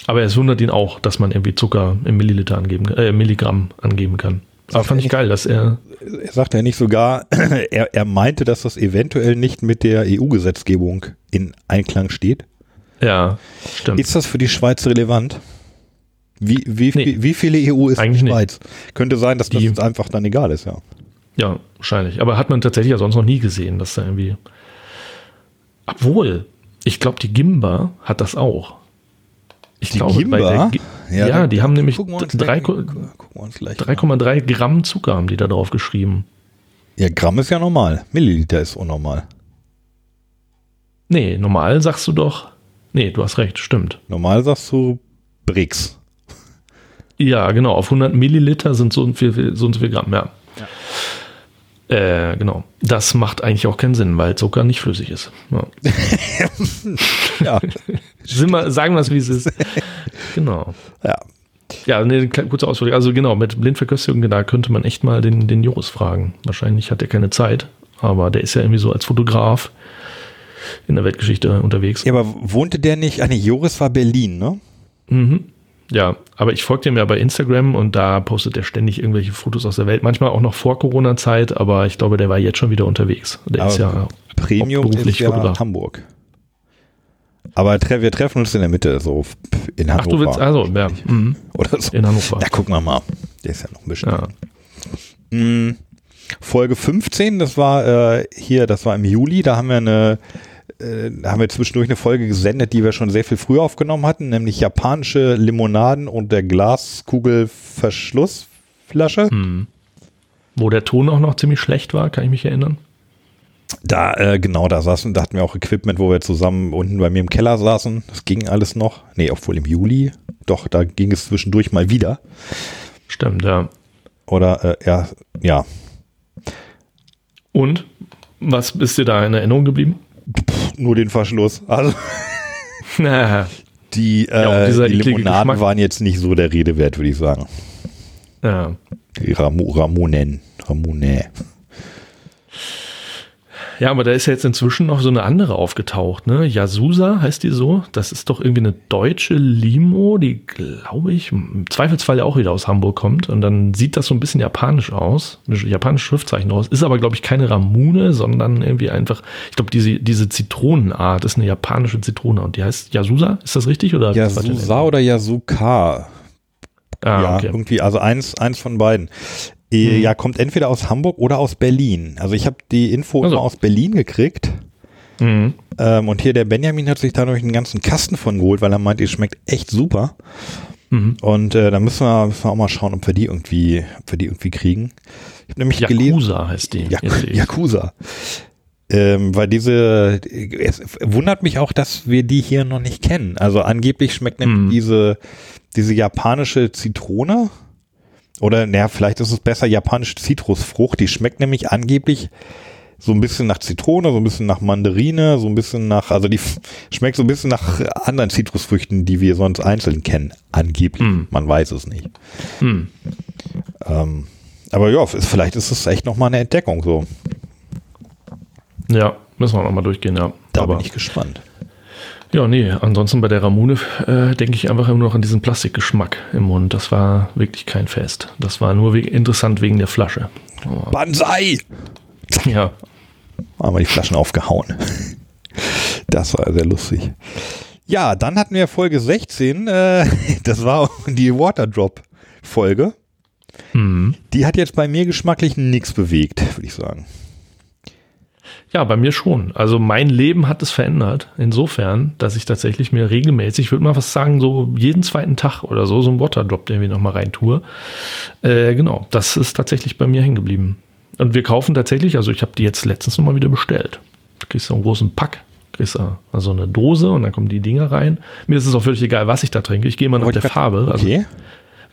Aber es wundert ihn auch, dass man irgendwie Zucker im Milliliter angeben, äh, Milligramm angeben kann. Aber fand ich geil, dass er. Er sagte ja nicht sogar, <clears throat> er, er meinte, dass das eventuell nicht mit der EU-Gesetzgebung in Einklang steht. Ja, stimmt. Ist das für die Schweiz relevant? Wie, wie, Nee. wie viele EU ist Eigentlich die nicht. Schweiz? Könnte sein, dass das Die- jetzt einfach dann egal ist, ja. Ja, wahrscheinlich. Aber hat man tatsächlich ja sonst noch nie gesehen, dass da irgendwie. Obwohl, ich glaube, die Gimba hat das auch. Ich Die glaube, bei der Gimba? Gi- ja, dann- die haben nämlich gucken wir uns drei- gleich- gucken wir uns gleich mal. 3,3 Gramm Zucker haben die da drauf geschrieben. Ja, Gramm ist ja normal. Milliliter ist unnormal. Nee, normal sagst du doch. Nee, du hast recht, stimmt. Normal sagst du Brix. Ja, genau. Auf 100 Milliliter sind so und viel, so und so viel Gramm, ja. Äh, genau. Das macht eigentlich auch keinen Sinn, weil Zucker nicht flüssig ist. Ja. <laughs> Ja, Sind wir, sagen wir es, wie es ist. <laughs> Genau. ja. Ja, eine kurze Ausführung. Also genau, mit Blindverköstigung, da könnte man echt mal den, den Joris fragen. Wahrscheinlich hat er keine Zeit, aber der ist ja irgendwie so als Fotograf in der Weltgeschichte unterwegs. Ja, aber wohnte der nicht? Ah, nee, Joris war Berlin, ne? Mhm. Ja, aber ich folge dem ja bei Instagram und da postet er ständig irgendwelche Fotos aus der Welt. Manchmal auch noch vor Corona-Zeit, aber ich glaube, der war jetzt schon wieder unterwegs. Der ist ja Premium ist hauptberuflich ja. Hamburg. Aber tre wir treffen uns in der Mitte, so in Ach, Hannover. du willst, also, ja, mhm. Oder so. in Hannover. Da gucken wir mal. Der ist ja noch ein bisschen. Ja. Mm, Folge 15, das war äh, hier, das war im Juli, da haben wir eine, äh, haben wir zwischendurch eine Folge gesendet, die wir schon sehr viel früher aufgenommen hatten, nämlich japanische Limonaden und der Glaskugelverschlussflasche. Mhm. Wo der Ton auch noch ziemlich schlecht war, kann ich mich erinnern. Da, äh, genau, da saßen, da hatten wir auch Equipment, wo wir zusammen unten bei mir im Keller saßen. Das ging alles noch. Nee, obwohl im Juli. Doch, da ging es zwischendurch mal wieder. Stimmt, ja. Oder, äh, ja, ja. Und was ist dir da in Erinnerung geblieben? Nur den Verschluss. Also, ja, <laughs> die, Ja, äh, dieser die Limonaden Geschmack. waren jetzt nicht so der Rede wert, würde ich sagen. Die Ramu, Ramunen. Ramune. Ja, aber da ist ja jetzt inzwischen noch so eine andere aufgetaucht, ne? Yasusa heißt die so. Das ist doch irgendwie eine deutsche Limo, die, glaube ich, im Zweifelsfall ja auch wieder aus Hamburg kommt. Und dann sieht das so ein bisschen japanisch aus, ein japanisches Schriftzeichen draus. Ist aber, glaube ich, keine Ramune, sondern irgendwie einfach, ich glaube, diese, diese Zitronenart ist eine japanische Zitrone und die heißt Yasusa. Ist das richtig? Oder Yasusa oder Yasuka? Ah, ja, okay. irgendwie, also eins, eins von beiden. Mhm. Ja, kommt entweder aus Hamburg oder aus Berlin. Also ich habe die Info Also. immer aus Berlin gekriegt. Mhm. Ähm, und hier der Benjamin hat sich da noch einen ganzen Kasten von geholt, weil er meint, die schmeckt echt super. Mhm. Und äh, da müssen wir, müssen wir auch mal schauen, ob wir die irgendwie, ob wir die irgendwie kriegen. Ich habe nämlich gelesen. Yakuza heißt die. Ich. Yakuza. Ähm, weil diese, es wundert mich auch, dass wir die hier noch nicht kennen. Also angeblich schmeckt nämlich Mhm. diese, diese japanische Zitrone oder naja, vielleicht ist es besser japanische Zitrusfrucht. Die schmeckt nämlich angeblich so ein bisschen nach Zitrone, so ein bisschen nach Mandarine, so ein bisschen nach, also die schmeckt so ein bisschen nach anderen Zitrusfrüchten, die wir sonst einzeln kennen. Angeblich. Mhm. Man weiß es nicht. Hm. Ähm, aber ja, vielleicht ist es echt nochmal eine Entdeckung so. Ja, müssen wir nochmal durchgehen, ja. Da Aber, bin ich gespannt. Ja, nee, ansonsten bei der Ramune äh, denke ich einfach immer noch an diesen Plastikgeschmack im Mund. Das war wirklich kein Fest. Das war nur we interessant wegen der Flasche. Oh, Banzai! ja, Haben wir die Flaschen aufgehauen. Das war sehr lustig. Ja, dann hatten wir Folge 16, äh, das war die Waterdrop-Folge. Mhm. Die hat jetzt bei mir geschmacklich nichts bewegt, würde ich sagen. Ja, bei mir schon. Also mein Leben hat es verändert. Insofern, dass ich tatsächlich mir regelmäßig, ich würde mal was sagen, so jeden zweiten Tag oder so, so ein Waterdrop, den wir nochmal rein tue. Äh, genau, das ist tatsächlich bei mir hängen geblieben. Und wir kaufen tatsächlich, also ich habe die jetzt letztens nochmal wieder bestellt. Du kriegst so einen großen Pack, kriegst du also eine Dose und dann kommen die Dinger rein. Mir ist es auch völlig egal, was ich da trinke. Ich gehe immer nach der Farbe. Also Okay.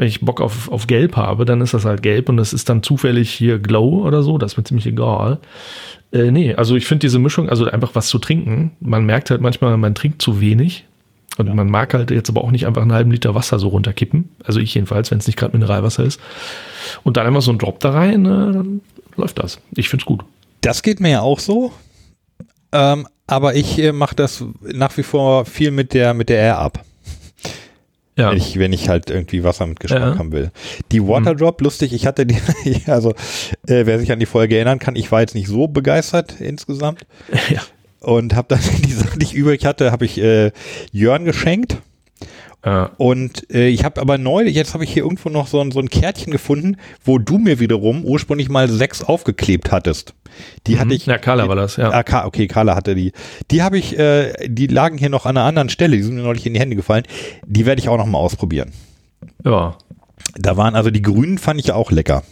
Wenn ich Bock auf, auf Gelb habe, dann ist das halt gelb und es ist dann zufällig hier Glow oder so, das ist mir ziemlich egal. Äh, nee, also ich finde diese Mischung, also einfach was zu trinken, man merkt halt manchmal, man trinkt zu wenig und man mag halt jetzt aber auch nicht einfach einen halben Liter Wasser so runterkippen, also ich jedenfalls, wenn es nicht gerade Mineralwasser ist. Und dann einfach so ein Drop da rein, äh, dann läuft das. Ich finde es gut. Das geht mir ja auch so. Ähm, aber ich äh, mache das nach wie vor viel mit der mit der R ab, Ja, wenn, ich, wenn ich halt irgendwie Wasser mit Geschmack Ja. haben will. Die Waterdrop, lustig, ich hatte die, <laughs> also äh, wer sich an die Folge erinnern kann, ich war jetzt nicht so begeistert insgesamt <laughs> ja. und habe dann <laughs> die Sachen, die ich übrig hatte, habe ich äh, Jörn geschenkt. Äh, Und äh, ich habe aber neu, jetzt habe ich hier irgendwo noch so ein, so ein Kärtchen gefunden, wo du mir wiederum ursprünglich mal sechs aufgeklebt hattest. Die hatte ich. ja, Carla war das, ja. Ah, Ka- okay, Carla hatte die. Die habe ich, äh, die lagen hier noch an einer anderen Stelle, die sind mir neulich in die Hände gefallen. Die werde ich auch noch mal ausprobieren. Ja, Da waren also die grünen fand ich ja auch lecker.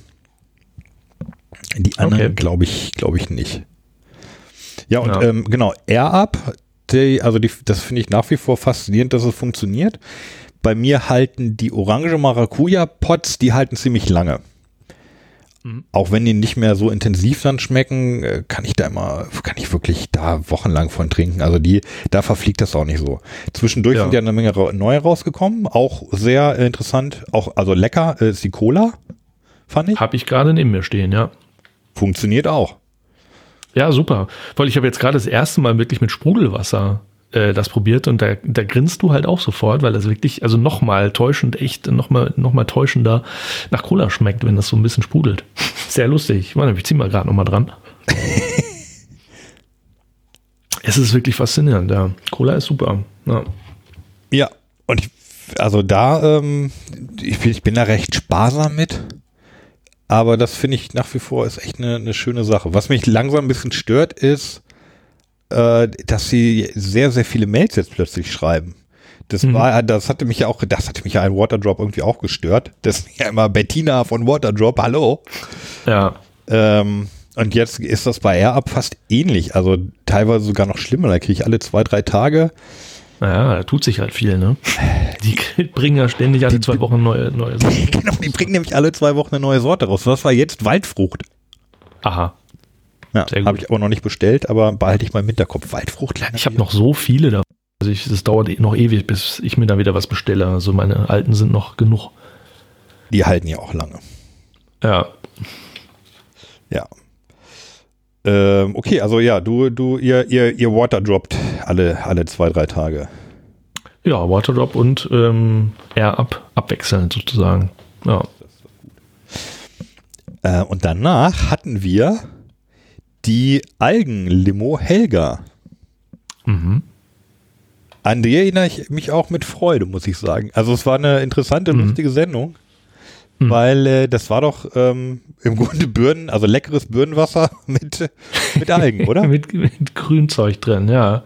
Die anderen Okay. glaube ich, glaube ich nicht. Ja, und Ja. Ähm, genau, Air Up, die, also die, das finde ich nach wie vor faszinierend, dass es funktioniert. Bei mir halten die Orange Maracuja Pots, die halten ziemlich lange. Mhm. Auch wenn die nicht mehr so intensiv dann schmecken, äh, kann ich da immer, kann ich wirklich da wochenlang von trinken. Also die, da verfliegt das auch nicht so. Zwischendurch Ja. sind ja eine Menge neue rausgekommen, auch sehr interessant, auch also lecker äh, ist die Cola, fand ich. habe ich gerade neben mir stehen, ja. Funktioniert auch. Ja, super. Weil ich habe jetzt gerade das erste Mal wirklich mit Sprudelwasser äh, das probiert und da, da grinst du halt auch sofort, weil das wirklich, also nochmal täuschend, echt nochmal noch mal täuschender nach Cola schmeckt, wenn das so ein bisschen sprudelt. <laughs> Sehr lustig. Warte, ich zieh mal gerade nochmal dran. <laughs> es ist wirklich faszinierend, ja. Cola ist super. Ja. Ja, und ich, also da, ähm, ich, bin, ich bin da recht sparsam mit. Aber das finde ich nach wie vor ist echt eine, eine schöne Sache. Was mich langsam ein bisschen stört, ist, äh, dass sie sehr, sehr viele Mails jetzt plötzlich schreiben. Das Mhm. war, das hatte mich ja auch, das hatte mich ja ein Waterdrop irgendwie auch gestört. Das ist ja immer Bettina von Waterdrop, hallo. ja. Ähm, und jetzt ist das bei AirUp fast ähnlich. Also teilweise sogar noch schlimmer. Da kriege ich alle zwei, drei Tage Naja, da tut sich halt viel, ne? Die <laughs> bringen ja ständig alle zwei Wochen neue, neue <laughs> Sachen. Genau, die bringen nämlich alle zwei Wochen eine neue Sorte raus. Was war jetzt? Waldfrucht. Aha. Ja, habe ich aber noch nicht bestellt, aber behalte ich mal im Hinterkopf. Waldfrucht. Ich habe noch so viele da. Also ich, es dauert eh noch ewig, bis ich mir da wieder was bestelle. Also meine alten sind noch genug. Die halten ja auch lange. Ja. Ja. Ähm, okay, also ja, du, du, ihr, ihr, ihr waterdroppt alle, alle zwei, drei Tage. Ja, Waterdrop und ähm, Air Up abwechselnd sozusagen. Ja. Äh, und danach hatten wir die Algenlimo Helga. Mhm. An die erinnere ich mich auch mit Freude, muss ich sagen. Also es war eine interessante, Mhm. lustige Sendung, Mhm. weil äh, das war doch ähm, im Grunde Birnen, also leckeres Birnenwasser <laughs> mit, mit Algen, <laughs> oder? mit, mit Grünzeug drin, ja.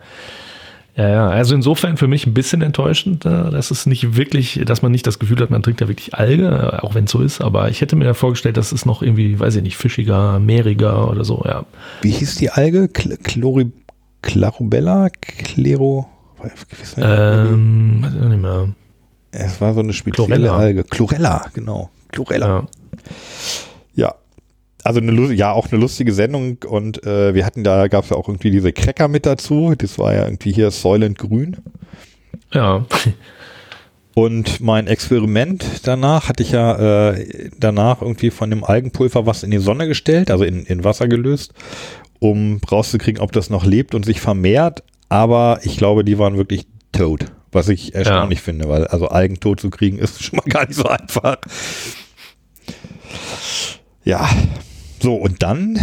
Ja, ja. Also insofern für mich ein bisschen enttäuschend, äh, dass es nicht wirklich, dass man nicht das Gefühl hat, man trinkt da wirklich Alge, äh, auch wenn es so ist. Aber ich hätte mir ja vorgestellt, dass es noch irgendwie, weiß ich nicht, fischiger, meeriger oder so, ja. Wie hieß die Alge? Cl Chlori Clarubella? Clero? Ähm, weiß ich auch nicht mehr. Es war so eine spezielle Chlorella. Alge. Chlorella, genau. Chlorella. Ja. Ja. Also eine, ja, auch eine lustige Sendung und äh, wir hatten da, gab es ja auch irgendwie diese Cracker mit dazu. Das war ja irgendwie hier Soylent Grün. ja. Und mein Experiment danach hatte ich ja äh, danach irgendwie von dem Algenpulver was in die Sonne gestellt, also in, in Wasser gelöst, um rauszukriegen, ob das noch lebt und sich vermehrt. Aber ich glaube, die waren wirklich tot, was ich erstaunlich finde, weil also Algen tot zu kriegen ist <laughs> schon mal gar nicht so einfach. Ja, so und dann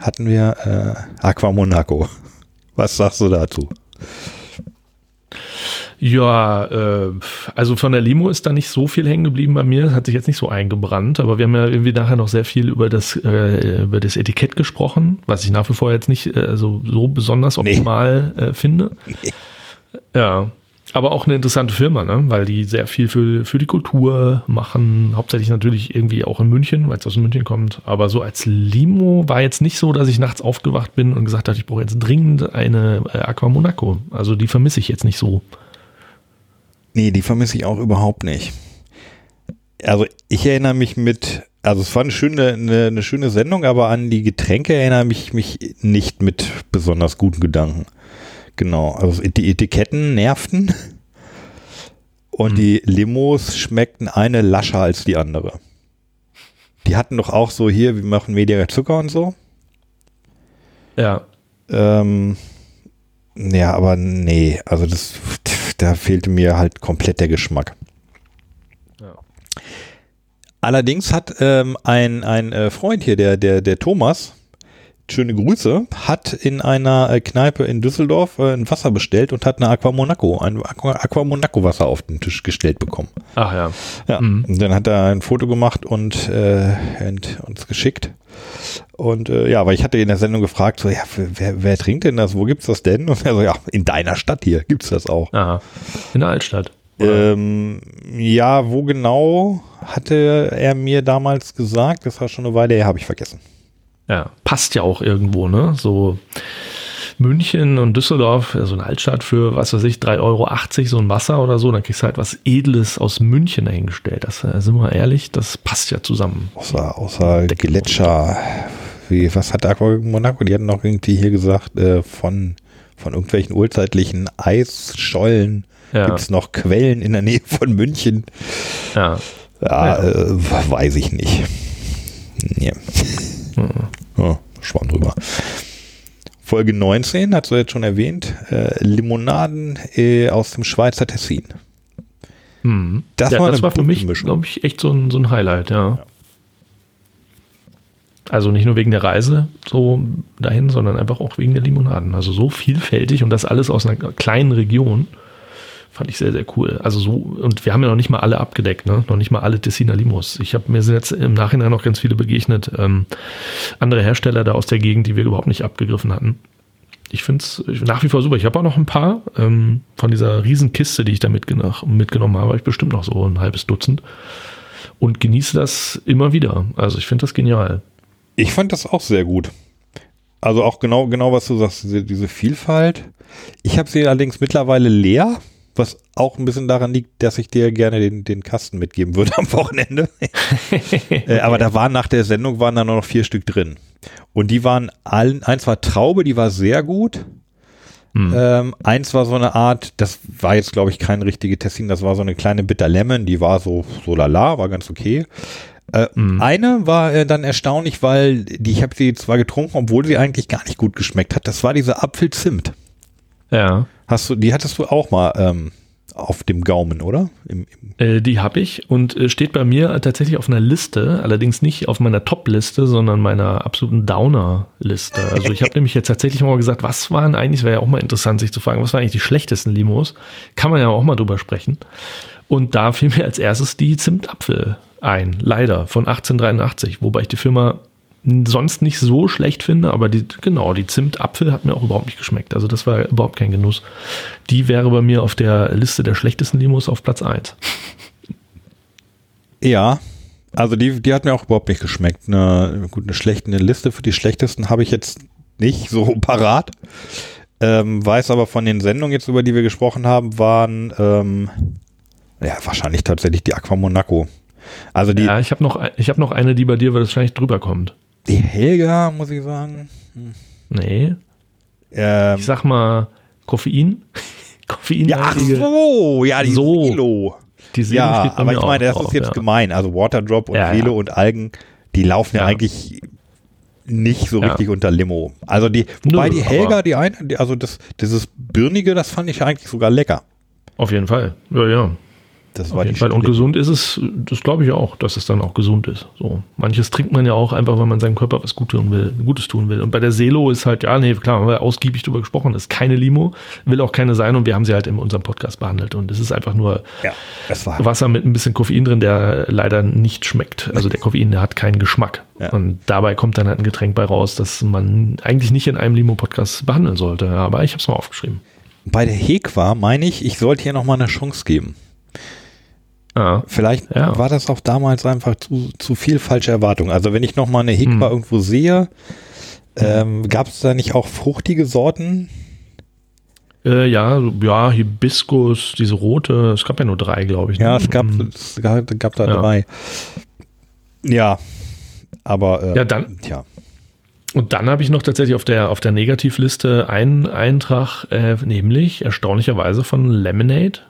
hatten wir äh, Aqua Monaco. Was sagst du dazu? Ja, äh, also von der Limo ist da nicht so viel hängen geblieben bei mir. Das hat sich jetzt nicht so eingebrannt, aber wir haben ja irgendwie nachher noch sehr viel über das, äh, über das Etikett gesprochen, was ich nach wie vor jetzt nicht äh, so, so besonders optimal nee. äh, finde. Nee. Ja. Aber auch eine interessante Firma, ne? weil die sehr viel für, für die Kultur machen. Hauptsächlich natürlich irgendwie auch in München, weil es aus München kommt. Aber so als Limo war jetzt nicht so, dass ich nachts aufgewacht bin und gesagt habe, ich brauche jetzt dringend eine äh, Aqua Monaco. Also die vermisse ich jetzt nicht so. Nee, die vermisse ich auch überhaupt nicht. Also ich erinnere mich mit, also es war eine schöne, eine, eine schöne Sendung, aber an die Getränke erinnere ich mich nicht mit besonders guten Gedanken. Genau, also die Etiketten nervten und mhm. die Limos schmeckten eine lascher als die andere. Die hatten doch auch so hier, wir machen weniger Zucker und so. Ja. Ähm, ja, aber nee, also das, da fehlte mir halt komplett der Geschmack. Ja. Allerdings hat ähm, ein, ein äh, Freund hier, der, der, der Thomas, schöne Grüße, hat in einer äh, Kneipe in Düsseldorf äh, ein Wasser bestellt und hat eine Aqua Monaco, ein Aqua, Aqua Monaco Wasser auf den Tisch gestellt bekommen. Ach ja. Ja. Mhm. Und dann hat er ein Foto gemacht und äh, uns geschickt. Und äh, ja, weil ich hatte in der Sendung gefragt, so, ja, wer, wer trinkt denn das? Wo gibt's das denn? Und er so, ja, in deiner Stadt hier gibt's das auch. Aha. In der Altstadt. Ähm, ja, wo genau hatte er mir damals gesagt? Das war schon eine Weile her, habe ich vergessen. Ja, passt ja auch irgendwo, ne? So München und Düsseldorf, so eine Altstadt für, was weiß ich, 3,80 Euro so ein Wasser oder so, dann kriegst du halt was Edles aus München dahingestellt. Das äh, sind wir ehrlich, das passt ja zusammen. Außer, außer Gletscher. Wie, was hat Aqua Monaco? Die hatten noch irgendwie hier gesagt, äh, von, von irgendwelchen urzeitlichen Eisschollen ja. gibt es noch Quellen in der Nähe von München. Ja. Ja, ja. Äh, weiß ich nicht. Ja. Ja, Schwamm drüber. Folge 19, hast du jetzt schon erwähnt, äh, Limonaden äh, aus dem Schweizer Tessin. Hm. Das, ja, war, das war für mich, glaube ich, echt so ein, so ein Highlight, ja. ja. Also nicht nur wegen der Reise so dahin, sondern einfach auch wegen der Limonaden. Also so vielfältig und das alles aus einer kleinen Region. Fand ich sehr, sehr cool. Also so, und wir haben ja noch nicht mal alle abgedeckt, ne? Noch nicht mal alle Tessiner Limos. Ich habe mir jetzt im Nachhinein noch ganz viele begegnet, ähm, andere Hersteller da aus der Gegend, die wir überhaupt nicht abgegriffen hatten. Ich finde es nach wie vor super. Ich habe auch noch ein paar ähm, von dieser Riesenkiste, die ich da mitgen mitgenommen habe, habe ich bestimmt noch so ein halbes Dutzend und genieße das immer wieder. Also ich finde das genial. Ich fand das auch sehr gut. Also auch genau, genau was du sagst, diese, diese Vielfalt. Ich habe sie allerdings mittlerweile leer was auch ein bisschen daran liegt, dass ich dir gerne den, den Kasten mitgeben würde am Wochenende. <laughs> äh, aber da waren nach der Sendung waren da nur noch vier Stück drin. Und die waren allen, eins war Traube, die war sehr gut. Hm. Ähm, eins war so eine Art, das war jetzt glaube ich kein richtige Tessin, das war so eine kleine Bitter Lemon, die war so, so lala, war ganz okay. Äh, mhm. Eine war äh, dann erstaunlich, weil die, ich habe sie zwar getrunken, obwohl sie eigentlich gar nicht gut geschmeckt hat. Das war diese Apfelzimt. Ja. Hast du, die hattest du auch mal ähm, auf dem Gaumen, oder? Im, im äh, die habe ich und äh, steht bei mir tatsächlich auf einer Liste, allerdings nicht auf meiner Top-Liste, sondern meiner absoluten Downer-Liste. Also ich habe <laughs> nämlich jetzt tatsächlich mal gesagt, was waren eigentlich, wäre ja auch mal interessant, sich zu fragen, was waren eigentlich die schlechtesten Limos? Kann man ja auch mal drüber sprechen. Und da fiel mir als erstes die Zimtapfel ein, leider, von 1883, wobei ich die Firma sonst nicht so schlecht finde, aber die, genau, die Zimtapfel hat mir auch überhaupt nicht geschmeckt. Also das war überhaupt kein Genuss. Die wäre bei mir auf der Liste der schlechtesten Limos auf Platz 1. Ja, also die, die hat mir auch überhaupt nicht geschmeckt. Eine, gut, eine schlechte eine Liste für die schlechtesten habe ich jetzt nicht so <laughs> parat. Ähm, weiß aber von den Sendungen jetzt, über die wir gesprochen haben, waren ähm, ja wahrscheinlich tatsächlich die Aqua Monaco. Also die, ja, ich habe noch, ich hab noch eine, die bei dir wahrscheinlich drüber kommt. Die Helga, muss ich sagen. Hm. Nee. Ähm, ich sag mal Koffein. <laughs> Koffein. Ja, ach so, ja, die so. Silo. Die Silo ja, aber ich meine, das drauf, ist jetzt ja. gemein. Also Waterdrop und ja, Velo ja. und Algen, die laufen ja, eigentlich nicht so richtig unter Limo. Also die, wobei Nö, die Helga, die eine, die, also das, dieses Birnige, das fand ich eigentlich sogar lecker. Auf jeden Fall. Ja, ja. Das Auf war jeden die Fall. Und gesund ist es, das glaube ich auch, dass es dann auch gesund ist. So. Manches trinkt man ja auch einfach, weil man seinem Körper was Gutes tun will, Gutes tun will. Und bei der Selo ist halt, ja, nee, klar, haben wir ausgiebig drüber gesprochen, das ist keine Limo, will auch keine sein und wir haben sie halt in unserem Podcast behandelt. Und es ist einfach nur Ja, war Wasser mit ein bisschen Koffein drin, der leider nicht schmeckt. Also der Koffein, der hat keinen Geschmack. Ja. Und dabei kommt dann halt ein Getränk bei raus, das man eigentlich nicht in einem Limo-Podcast behandeln sollte. Aber ich habe es mal aufgeschrieben. bei der Hekwa meine ich, ich sollte hier nochmal eine Chance geben. Ja. Vielleicht Ja. war das auch damals einfach zu, zu viel falsche Erwartung. Also wenn ich nochmal eine Hekwa Hm. irgendwo sehe, ähm, gab es da nicht auch fruchtige Sorten? Äh, ja, ja, Hibiskus, diese rote, es gab ja nur drei, glaube ich. ne? Ja, es gab, Mhm. es gab, gab da Ja. drei. Ja, aber äh, Ja, dann- tja. Und dann habe ich noch tatsächlich auf der, auf der Negativliste einen Eintrag, äh, nämlich erstaunlicherweise von Lemonade,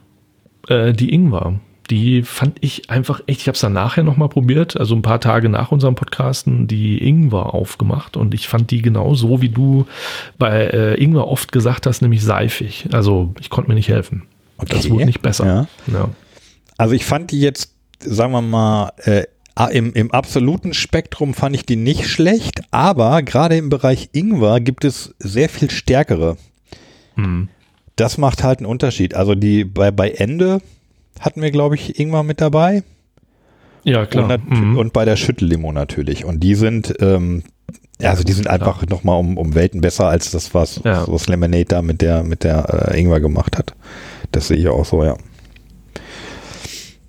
äh, die Ingwer. Die fand ich einfach echt, ich habe es dann nachher nochmal probiert, also ein paar Tage nach unserem Podcasten, die Ingwer aufgemacht und ich fand die genau so, wie du bei äh, Ingwer oft gesagt hast, nämlich seifig. Also ich konnte mir nicht helfen. Das Okay. wurde nicht besser. Ja. Ja. Also ich fand die jetzt, sagen wir mal, äh, im, im absoluten Spektrum fand ich die nicht schlecht, aber gerade im Bereich Ingwer gibt es sehr viel stärkere. Hm. Das macht halt einen Unterschied. Also die bei, bei Ende hatten wir, glaube ich, Ingwer mit dabei. Ja, klar. Und, Mhm. und bei der Schüttellimo natürlich. Und die sind, ähm, ja, also die sind einfach nochmal um, um Welten besser als das, was, Ja. was Lemonade da mit der, mit der äh, Ingwer gemacht hat. Das sehe ich auch so, ja.